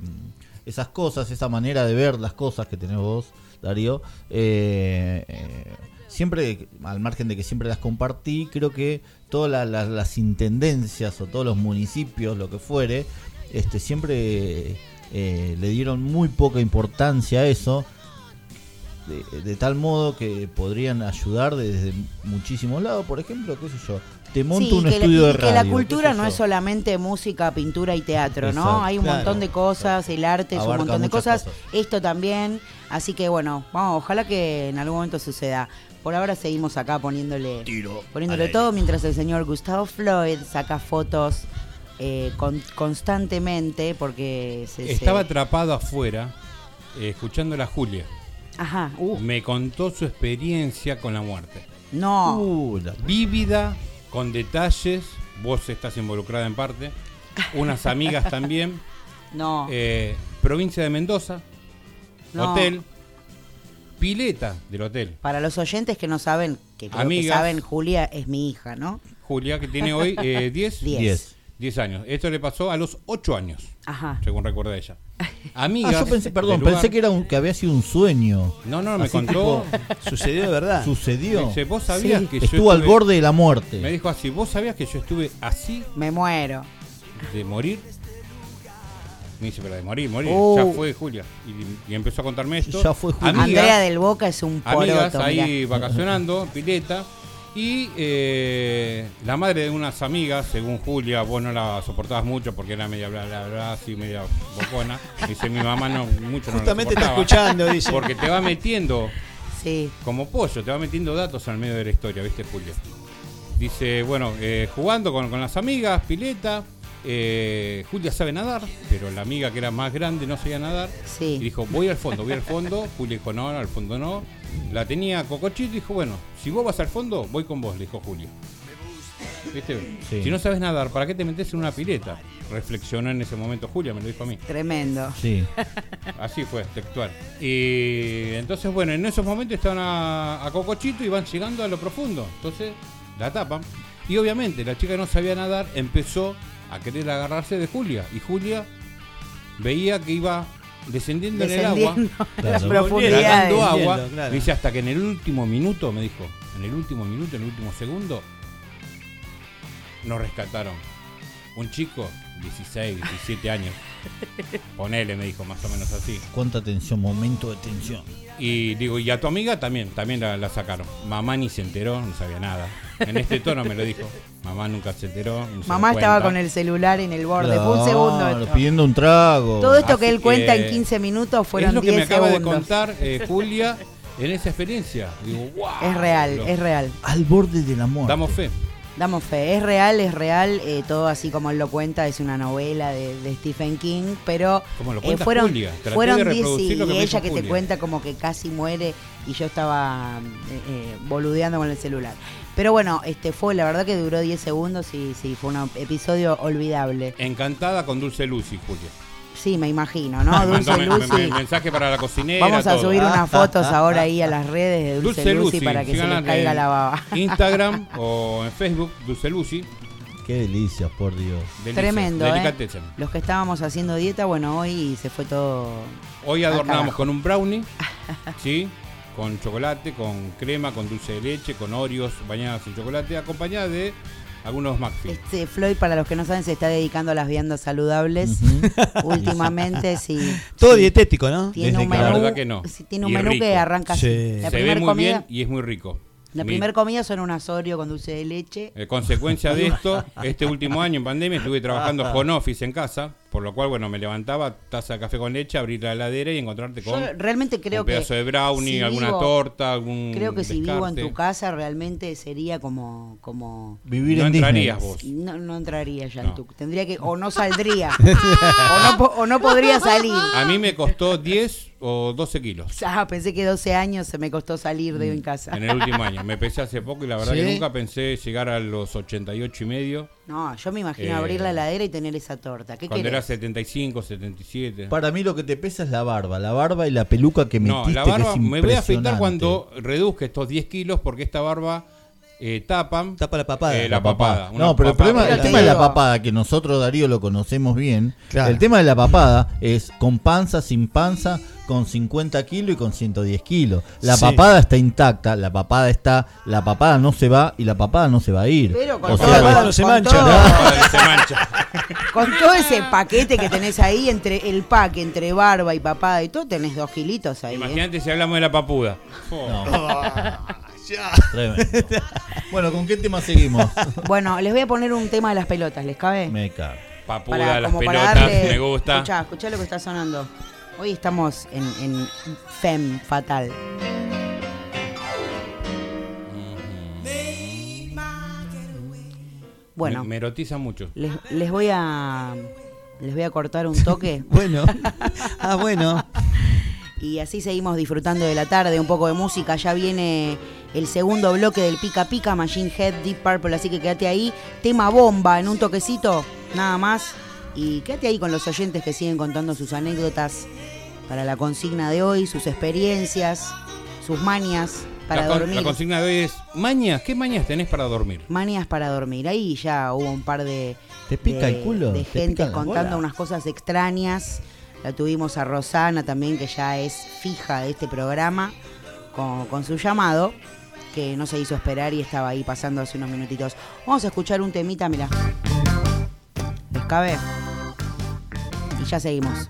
esas cosas, esa manera de ver las cosas que tenés vos, Darío, eh, eh, siempre al margen de que siempre las compartí, creo que todas la- la- las intendencias o todos los municipios, lo que fuere, este siempre eh, le dieron muy poca importancia a eso de, de tal modo que podrían ayudar desde muchísimos lados. Por ejemplo, qué sé yo, te monto Sí, un que la- estudio de radio. que la cultura no es solamente música, pintura y teatro, ¿no? Hay un Claro. montón de cosas, el arte es un montón de cosas, cosas. esto también, así que bueno, vamos, ojalá que en algún momento suceda. Por ahora seguimos acá poniéndole, poniéndole todo mientras el señor Gustavo Floyd saca fotos eh, con- constantemente porque se, se- Estaba atrapado afuera, eh, escuchando a la Julia. Ajá, uh, Me contó su experiencia con la muerte. no, Uh, la- Vívida, con detalles. Vos estás involucrada en parte. Unas amigas también. [laughs] no, Eh, provincia de Mendoza. No. Hotel. Pileta del hotel. para los oyentes que no saben, que creo que Amigas. saben, Julia es mi hija, ¿no? Julia, que tiene hoy eh, 10 [laughs] Diez. Diez. 10 años. Esto le pasó a los 8 años, Ajá. según recuerda ella. [laughs] Ah, Amigas. yo pensé, perdón, lugar- pensé que era un, que había sido un sueño. No, no, me Así contó. Sucedió de verdad. Sucedió. Dice, vos sabías Sí. que yo Estuvo al estuve- borde de la muerte. Me dijo así, vos sabías que yo estuve así Me muero. de morir. Me dice, pero de morir, morir. Ya fue Julia. Y, y empezó a contarme esto. Ya fue Julia. Amigas, Andrea del Boca es un amigas poroto, ahí mirá. vacacionando, pileta. Y eh, la madre de unas amigas, según Julia, vos no la soportabas mucho porque era media bla bla bla, así media bocona. Dice, mi mamá no mucho Justamente no la está escuchando, dice. Porque te va metiendo Sí. como pollo, te va metiendo datos al medio de la historia, ¿viste, Julio? Dice, bueno, eh, jugando con, con las amigas, pileta. Eh, Julia sabe nadar, pero la amiga que era más grande no sabía nadar. Sí. Y dijo, voy al fondo, voy al fondo. [laughs] Julia dijo, no, no, al fondo no. La tenía Cocochito y dijo, bueno, si vos vas al fondo, voy con vos, le dijo Julia. ¿Viste? Sí. Si no sabes nadar, ¿para qué te metes en una pileta? Reflexionó en ese momento Julia, me lo dijo a mí. Tremendo. Sí. [laughs] Así fue, textual. Y entonces, bueno, en esos momentos estaban a, a Cocochito y van llegando a lo profundo. Entonces, la tapan. Y obviamente, la chica que no sabía nadar empezó a querer agarrarse de Julia. Y Julia veía que iba descendiendo, en el agua. Las profundidades. Tragando agua. Claro. Dice hasta que en el último minuto, me dijo, en el último minuto, en el último segundo, nos rescataron. Un chico, 16, 17 años. Ponele, me dijo, más o menos así. Cuánta tensión, momento de tensión. Y digo, y a tu amiga también, también la, la sacaron. Mamá ni se enteró, no sabía nada. En este tono me lo dijo. Mamá nunca se enteró. no Mamá estaba con el celular en el borde. Fue un segundo Claro, esto. pidiendo un trago. Todo esto que él cuenta que en 15 minutos Es fueron lo que me 10 acaba de segundos. contar eh, Julia en esa experiencia. Digo, wow. Es real, es real. Al borde de la muerte. Damos fe. Damos fe, es real, es real, eh, todo así como él lo cuenta, es una novela de, de Stephen King, pero Como lo eh, fueron, Julia. Traté fueron de 10 reproducir y que ella que te cuenta como que casi muere y yo estaba eh, eh, boludeando con el celular. Pero bueno, este fue, la verdad que duró 10 segundos y sí, fue un episodio olvidable. Encantada con Dulce Lucy, Julia. Sí, me imagino, ¿no? Dulce Mandó me- me- Lucy. me- mensaje para la cocinera. Vamos a todo. subir unas fotos ahora ahí a las redes de Dulce, Dulce Lucy, Lucy, para que se caiga la baba. Instagram o en Facebook, Dulce Lucy. Qué delicias, por Dios. Delicias, Tremendo, ¿eh? Los que estábamos haciendo dieta, bueno, hoy se fue todo. Hoy adornamos con un brownie, [laughs] ¿sí? Con chocolate, con crema, con dulce de leche, con Oreos bañadas en chocolate, acompañada de algunos McFlurry. Este Floyd, para los que no saben, se está dedicando a las viandas saludables. [laughs] Últimamente, [laughs] sí. Todo sí. dietético, ¿no? Tiene Desde un que- la menú, verdad que no. sí, tiene un Y menú rico. que arranca así. Sí. La Se ve primera muy comida, bien y es muy rico. la primera comida son unas Oreo con dulce de leche. Eh, consecuencia de [laughs] esto, este último año en pandemia estuve trabajando home office en casa, por lo cual, bueno, me levantaba, taza de café con leche, abrir la heladera y encontrarte con Yo realmente creo un que pedazo de brownie, si alguna vivo- torta, algún Creo que si vivo en tu casa realmente sería como como Vivir No en entrarías Disney. vos. no, no entraría ya No. en tu tendría que o no saldría [laughs] o, no, po- o no podría salir. A mí me costó 10 o 12 kilos Ah, pensé que 12 años se me costó salir de casa. Mm, en el último año. Me pesé hace poco y la verdad ¿Sí? que nunca pensé llegar a los 88 y medio. No, yo me imagino Eh, abrir la heladera y tener esa torta. ¿Qué Cuando era querés? 75, 77. Para mí lo que te pesa es la barba, la barba y la peluca que No, metiste la que barba es me voy a afeitar cuando reduzca estos 10 kilos porque esta barba eh, tapan Tapa la papada. eh, la papada. No, pero el, problema, el tema de la papada, que nosotros Darío lo conocemos bien, Claro. el tema de la papada es con panza, sin panza, con 50 kilos y con 110 kilos. La Sí. papada está intacta, la papada está, la papada no se va y la papada no se va a ir. Pero con o todo, sea, la papada no se mancha. Papada se mancha. [laughs] Con todo ese paquete que tenés ahí, entre el pack, entre barba y papada y todo, tenés dos kilitos ahí. ¿eh? Imagínate si hablamos de la papuda. Oh. [laughs] tremendo. [laughs] bueno, ¿con qué tema seguimos? [laughs] Bueno, les voy a poner un tema de las pelotas, ¿les cabe? Me cago. Papuda, Para- las pelotas, darle- me gusta. Escuchá, escuchá lo que está sonando. Hoy estamos en, en Fem Fatal. Bueno, Me, me erotiza mucho. les, les voy a les voy a cortar un toque [laughs] Bueno. Ah, bueno. y así seguimos disfrutando de la tarde, un poco de música. Ya viene el segundo bloque del Pica Pica, Machine Head, Deep Purple, así que quédate ahí. Tema bomba en un toquecito, nada más. Y quédate ahí con los oyentes que siguen contando sus anécdotas para la consigna de hoy, sus experiencias, sus manias para la, con- dormir. la consigna de hoy es mañas. ¿Qué mañas tenés para dormir? Manias para dormir. Ahí ya hubo un par de, ¿Te pica de, el culo? de ¿Te gente contando bola? unas cosas extrañas. La tuvimos a Rosana también, que ya es fija de este programa, con, con su llamado, que no se hizo esperar y estaba ahí pasando hace unos minutitos. Vamos a escuchar un temita, mira. ¿Les cabe? Y ya seguimos.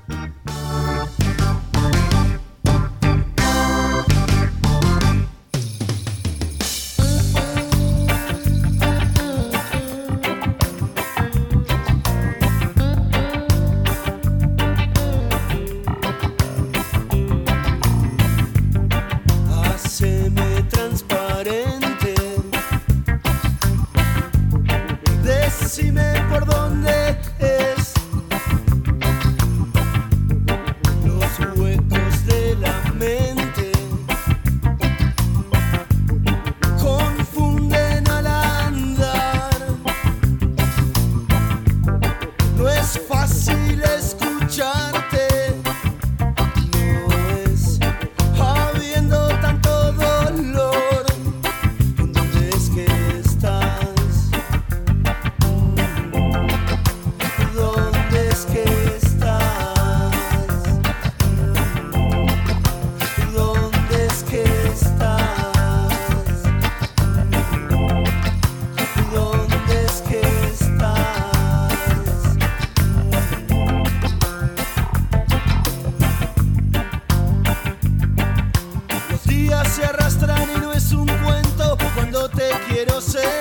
Se arrastran y no es un cuento cuando te quiero sentir.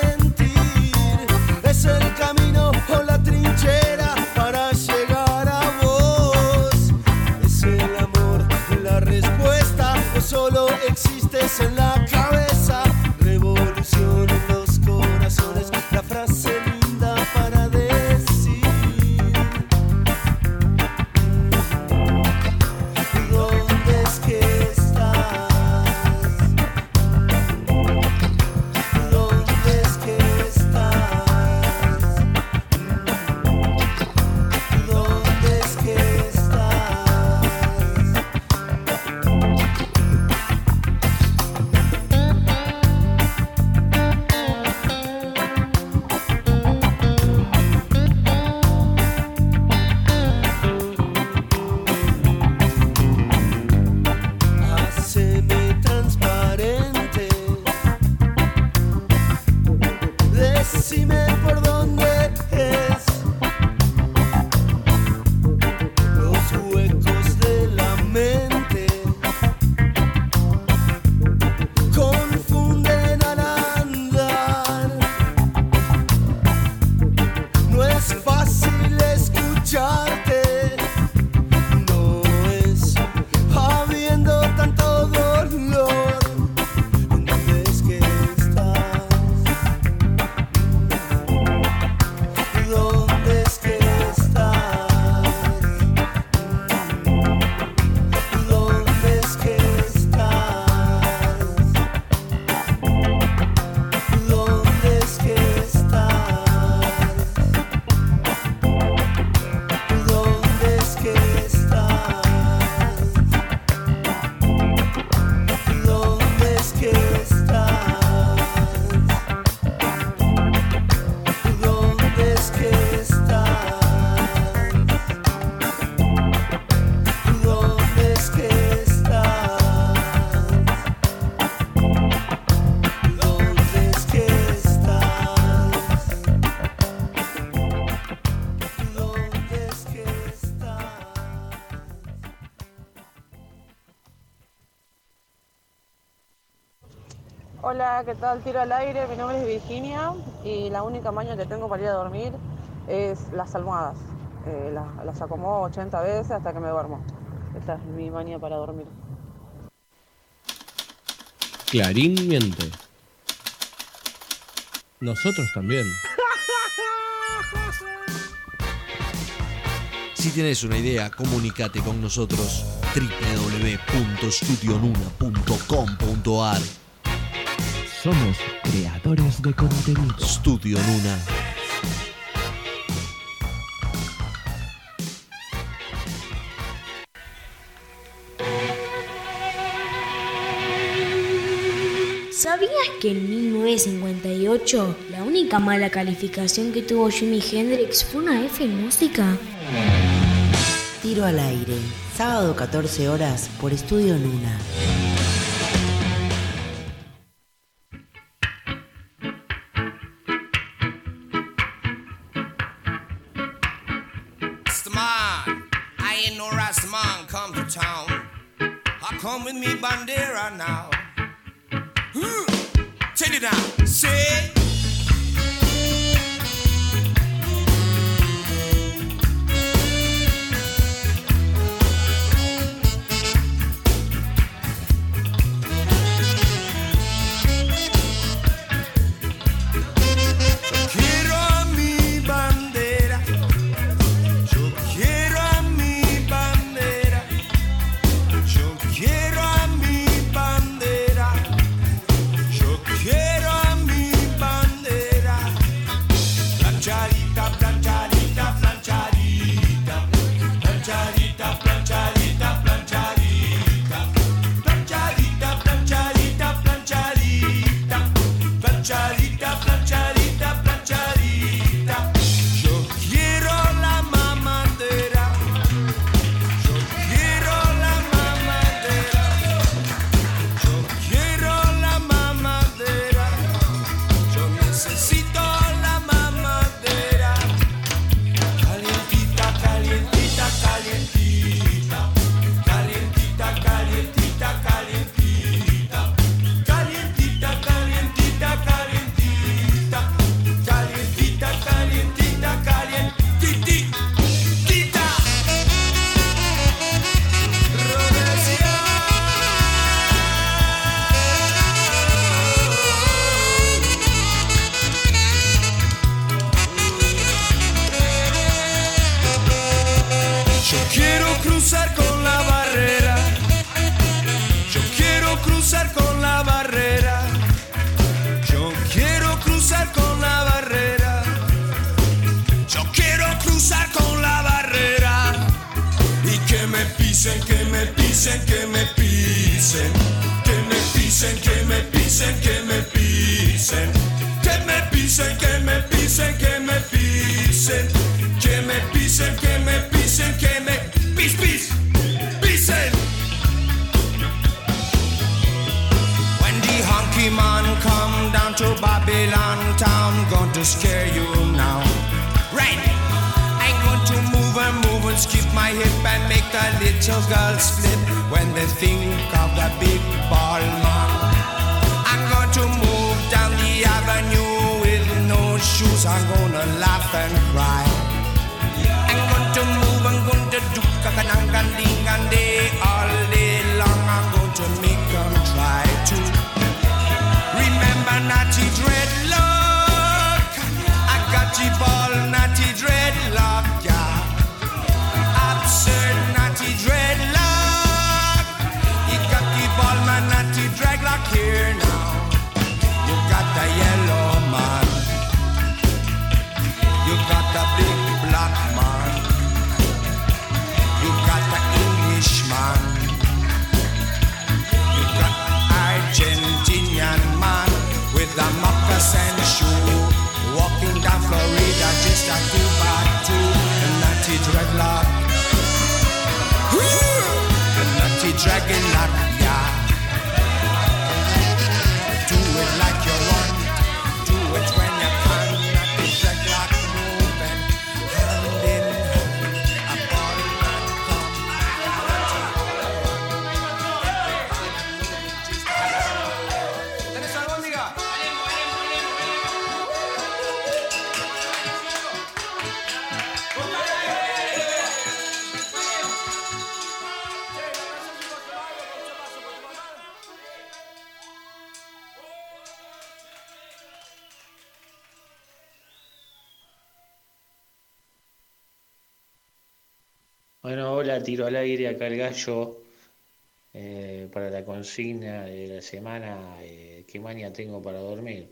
¿qué tal? Tiro al aire. Mi nombre es Virginia y la única maña que tengo para ir a dormir es las almohadas. Eh, las, las acomodo 80 veces hasta que me duermo. Esta es mi manía para dormir. Clarín miente. Nosotros también. Si tienes una idea, comunícate con nosotros www.studionuna.com.ar somos creadores de contenido. Studio Luna. ¿Sabías que en 1958 la única mala calificación que tuvo Jimi Hendrix fue una F en música? Tiro al aire, sábado 14 horas por Estudio Luna. with me, Bandera, now. Take it down. Say. Hola, tiro al aire acá el gallo eh, para la consigna de la semana. eh, ¿Qué maña tengo para dormir?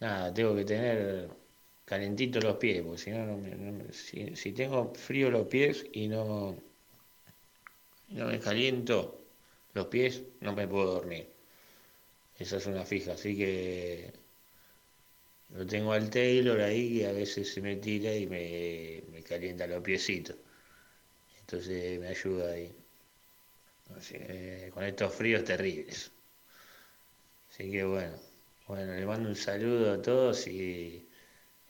Nada, tengo que tener calentitos los pies, porque si no, no si, si tengo frío los pies y no, no me caliento los pies, no me puedo dormir. Esa es una fija, así que lo tengo al Taylor ahí que a veces se me tira y me, me calienta los piecitos. Entonces me ayuda ahí. Con estos fríos terribles. Así que bueno, bueno, le mando un saludo a todos y,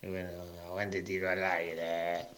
y bueno, aguante tiro al aire.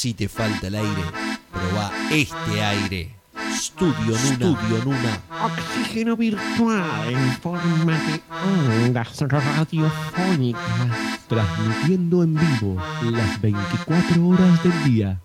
Si te falta el aire, proba este aire. Studio Nuna. Oxígeno virtual en forma de ondas radiofónicas. Transmitiendo en vivo las 24 horas del día.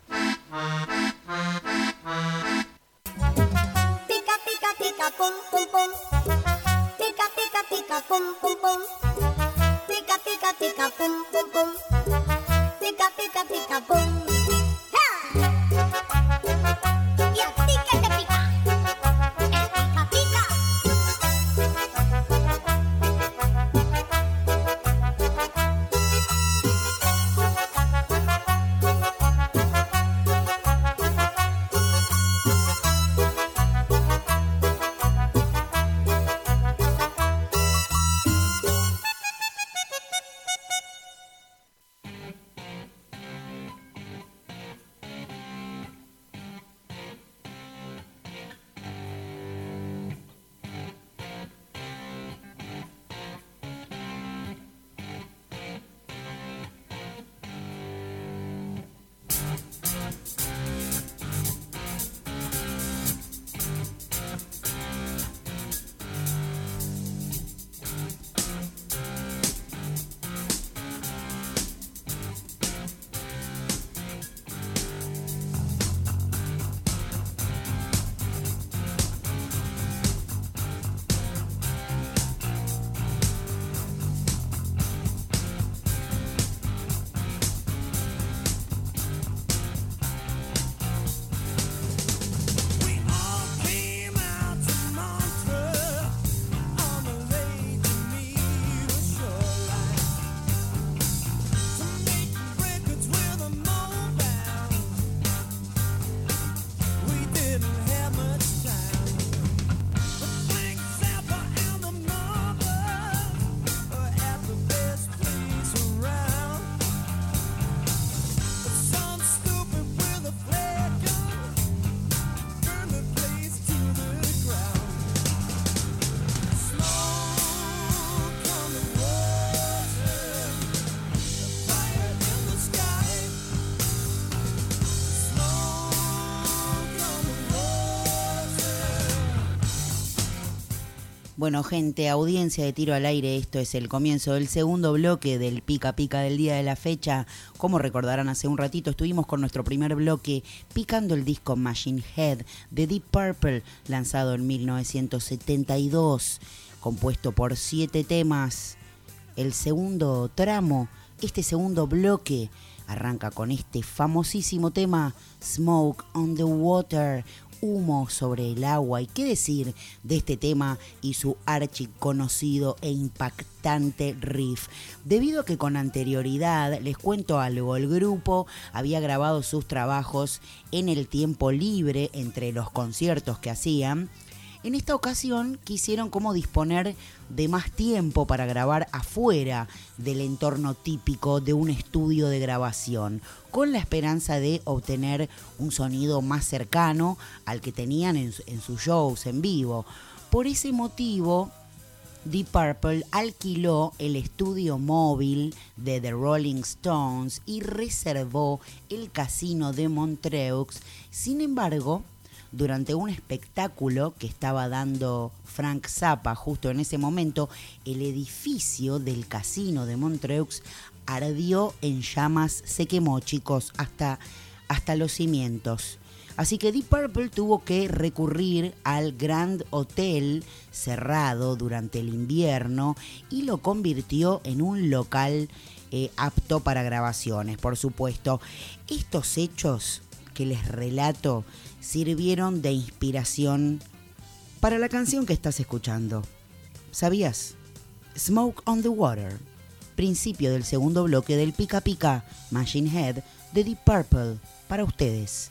Bueno, gente, audiencia de tiro al aire, esto es el comienzo del segundo bloque del pica pica del día de la fecha. Como recordarán, hace un ratito estuvimos con nuestro primer bloque picando el disco Machine Head de Deep Purple, lanzado en 1972, compuesto por siete temas. El segundo tramo, este segundo bloque, arranca con este famosísimo tema Smoke on the Water, humo sobre el agua. ¿Y qué decir de este tema y su archiconocido e impactante riff? Debido a que con anterioridad, les cuento algo, el grupo había grabado sus trabajos en el tiempo libre entre los conciertos que hacían. En esta ocasión quisieron como disponer de más tiempo para grabar afuera del entorno típico de un estudio de grabación, con la esperanza de obtener un sonido más cercano al que tenían en, sus shows en vivo. Por ese motivo, Deep Purple alquiló el estudio móvil de The Rolling Stones y reservó el casino de Montreux. Sin embargo, durante un espectáculo que estaba dando Frank Zappa justo en ese momento, el edificio del casino de Montreux ardió en llamas, se quemó, chicos, hasta, hasta los cimientos. Así que Deep Purple tuvo que recurrir al Grand Hotel cerrado durante el invierno y lo convirtió en un local eh, apto para grabaciones, por supuesto. Estos hechos que les relato sirvieron de inspiración para la canción que estás escuchando. ¿Sabías? Smoke on the Water, principio del segundo bloque del Pica Pica Machine Head de Deep Purple, para ustedes.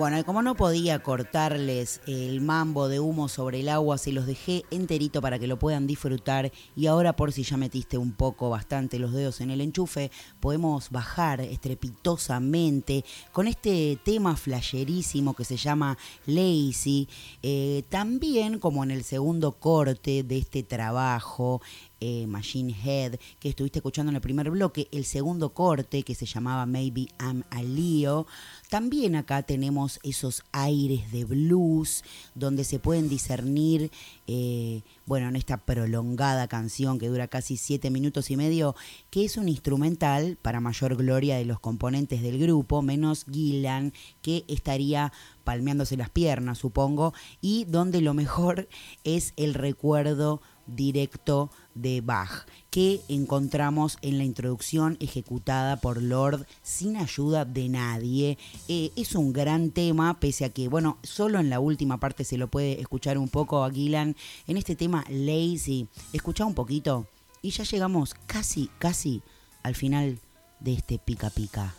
Bueno, y como no podía cortarles el mambo de humo sobre el agua, se los dejé enterito para que lo puedan disfrutar. Y ahora, por si ya metiste un poco, bastante los dedos en el enchufe, podemos bajar estrepitosamente con este tema flasherísimo que se llama Lazy. Eh, también, como en el segundo corte de este trabajo, eh, Machine Head, que estuviste escuchando en el primer bloque, el segundo corte que se llamaba Maybe I'm a Leo. También acá tenemos esos aires de blues, donde se pueden discernir, eh, bueno, en esta prolongada canción que dura casi siete minutos y medio, que es un instrumental para mayor gloria de los componentes del grupo, menos Gillan, que estaría palmeándose las piernas, supongo, y donde lo mejor es el recuerdo directo de Bach, que encontramos en la introducción ejecutada por Lord sin ayuda de nadie. Eh, es un gran tema, pese a que, bueno, solo en la última parte se lo puede escuchar un poco a Gillan. En este tema, Lazy, escucha un poquito y ya llegamos casi, casi al final de este pica pica.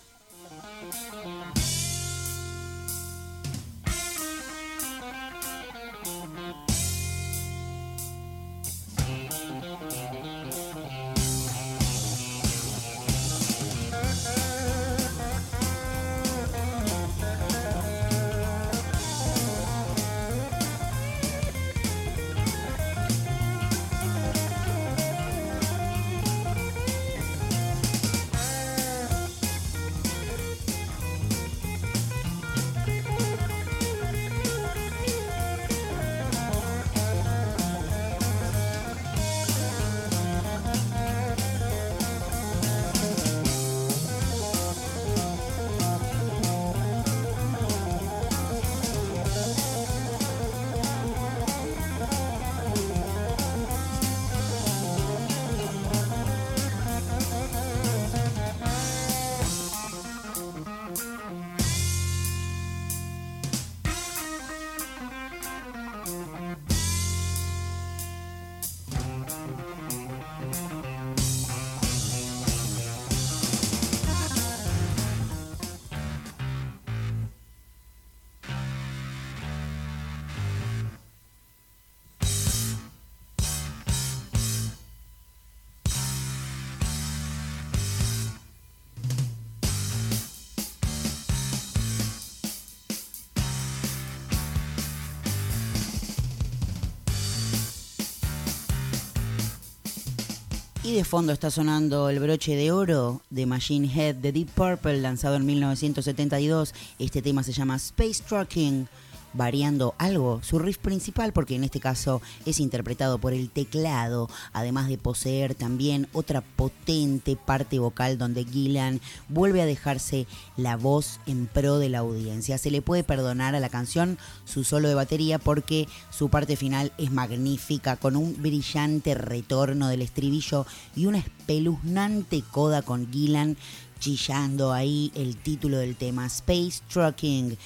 De fondo está sonando el broche de oro de Machine Head de Deep Purple, lanzado en 1972. Este tema se llama Space Trucking, variando algo su riff principal, porque en este caso es interpretado por el teclado, además de poseer también otra potente parte vocal donde Gillan vuelve a dejarse la voz en pro de la audiencia. Se le puede perdonar a la canción su solo de batería porque su parte final es magnífica, con un brillante retorno del estribillo y una espeluznante coda con Gillan chillando ahí el título del tema, Space Trucking.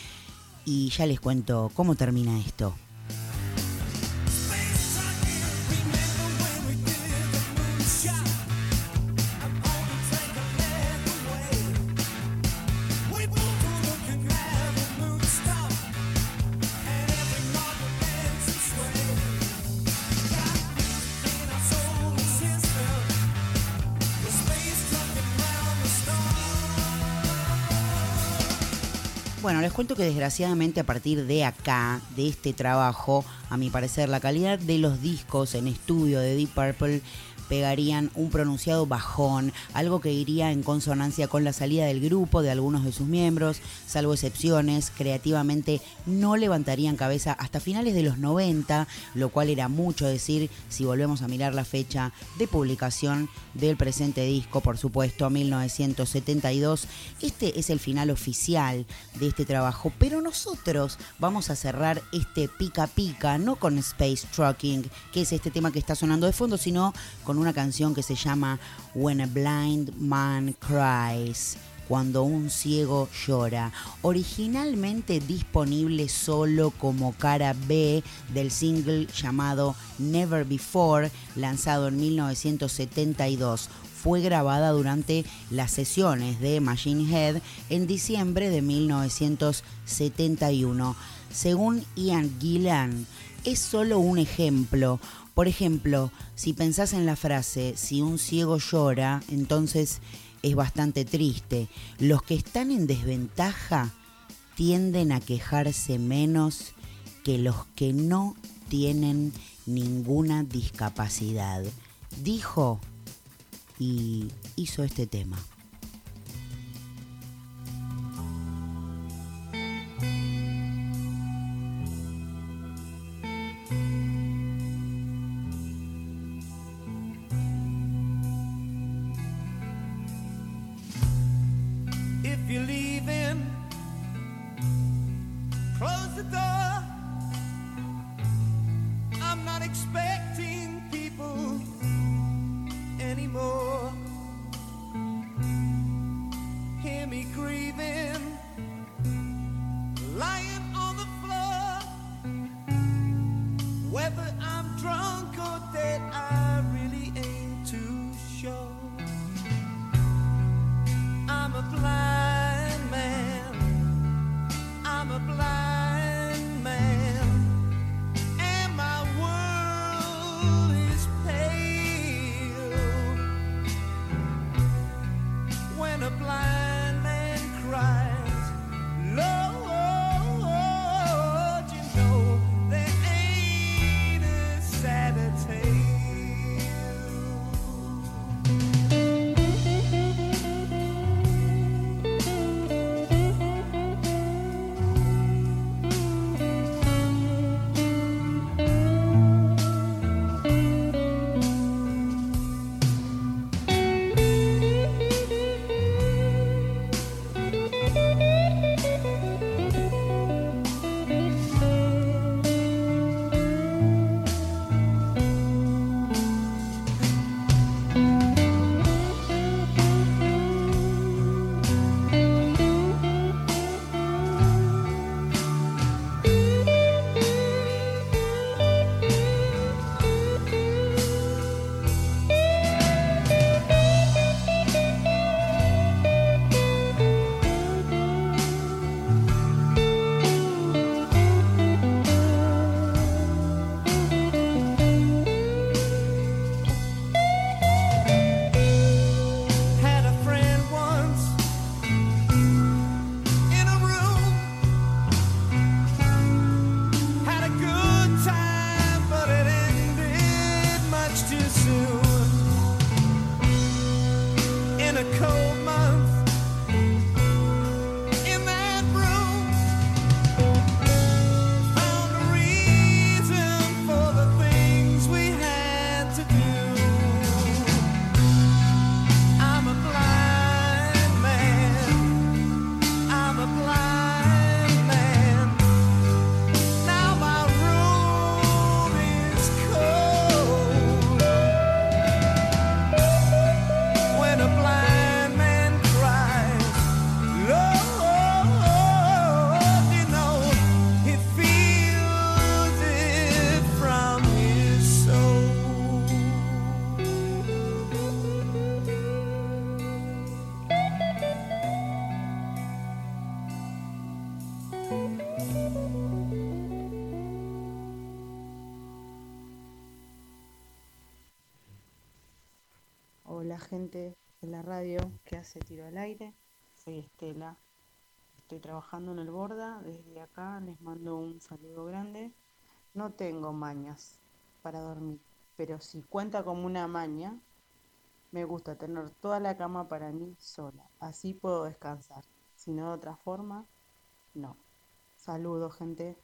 Y ya les cuento cómo termina esto. Les cuento que desgraciadamente a partir de acá, de este trabajo, a mi parecer, la calidad de los discos en estudio de Deep Purple pegarían un pronunciado bajón, algo que iría en consonancia con la salida del grupo de algunos de sus miembros, salvo excepciones, creativamente no levantarían cabeza hasta finales de los 90, lo cual era mucho decir si volvemos a mirar la fecha de publicación del presente disco, por supuesto, 1972. Este es el final oficial de este trabajo, pero nosotros vamos a cerrar este pica pica, no con Space Trucking, que es este tema que está sonando de fondo, sino con una canción que se llama When a Blind Man Cries. Cuando un ciego llora, originalmente disponible solo como cara B del single llamado Never Before, lanzado en 1972 fue grabada durante las sesiones de Machine Head en diciembre de 1971. Según Ian Gillan, es solo un ejemplo. Por ejemplo, si pensás en la frase, si un ciego llora, entonces es bastante triste. Los que están en desventaja tienden a quejarse menos que los que no tienen ninguna discapacidad. Dijo y hizo este tema. Gente de la radio que hace tiro al aire. Soy Estela. Estoy trabajando en el Borda. Desde acá les mando un saludo grande. No tengo mañas para dormir, pero si cuenta como una maña, me gusta tener toda la cama para mí sola. Así puedo descansar. Si no de otra forma, no. Saludos gente.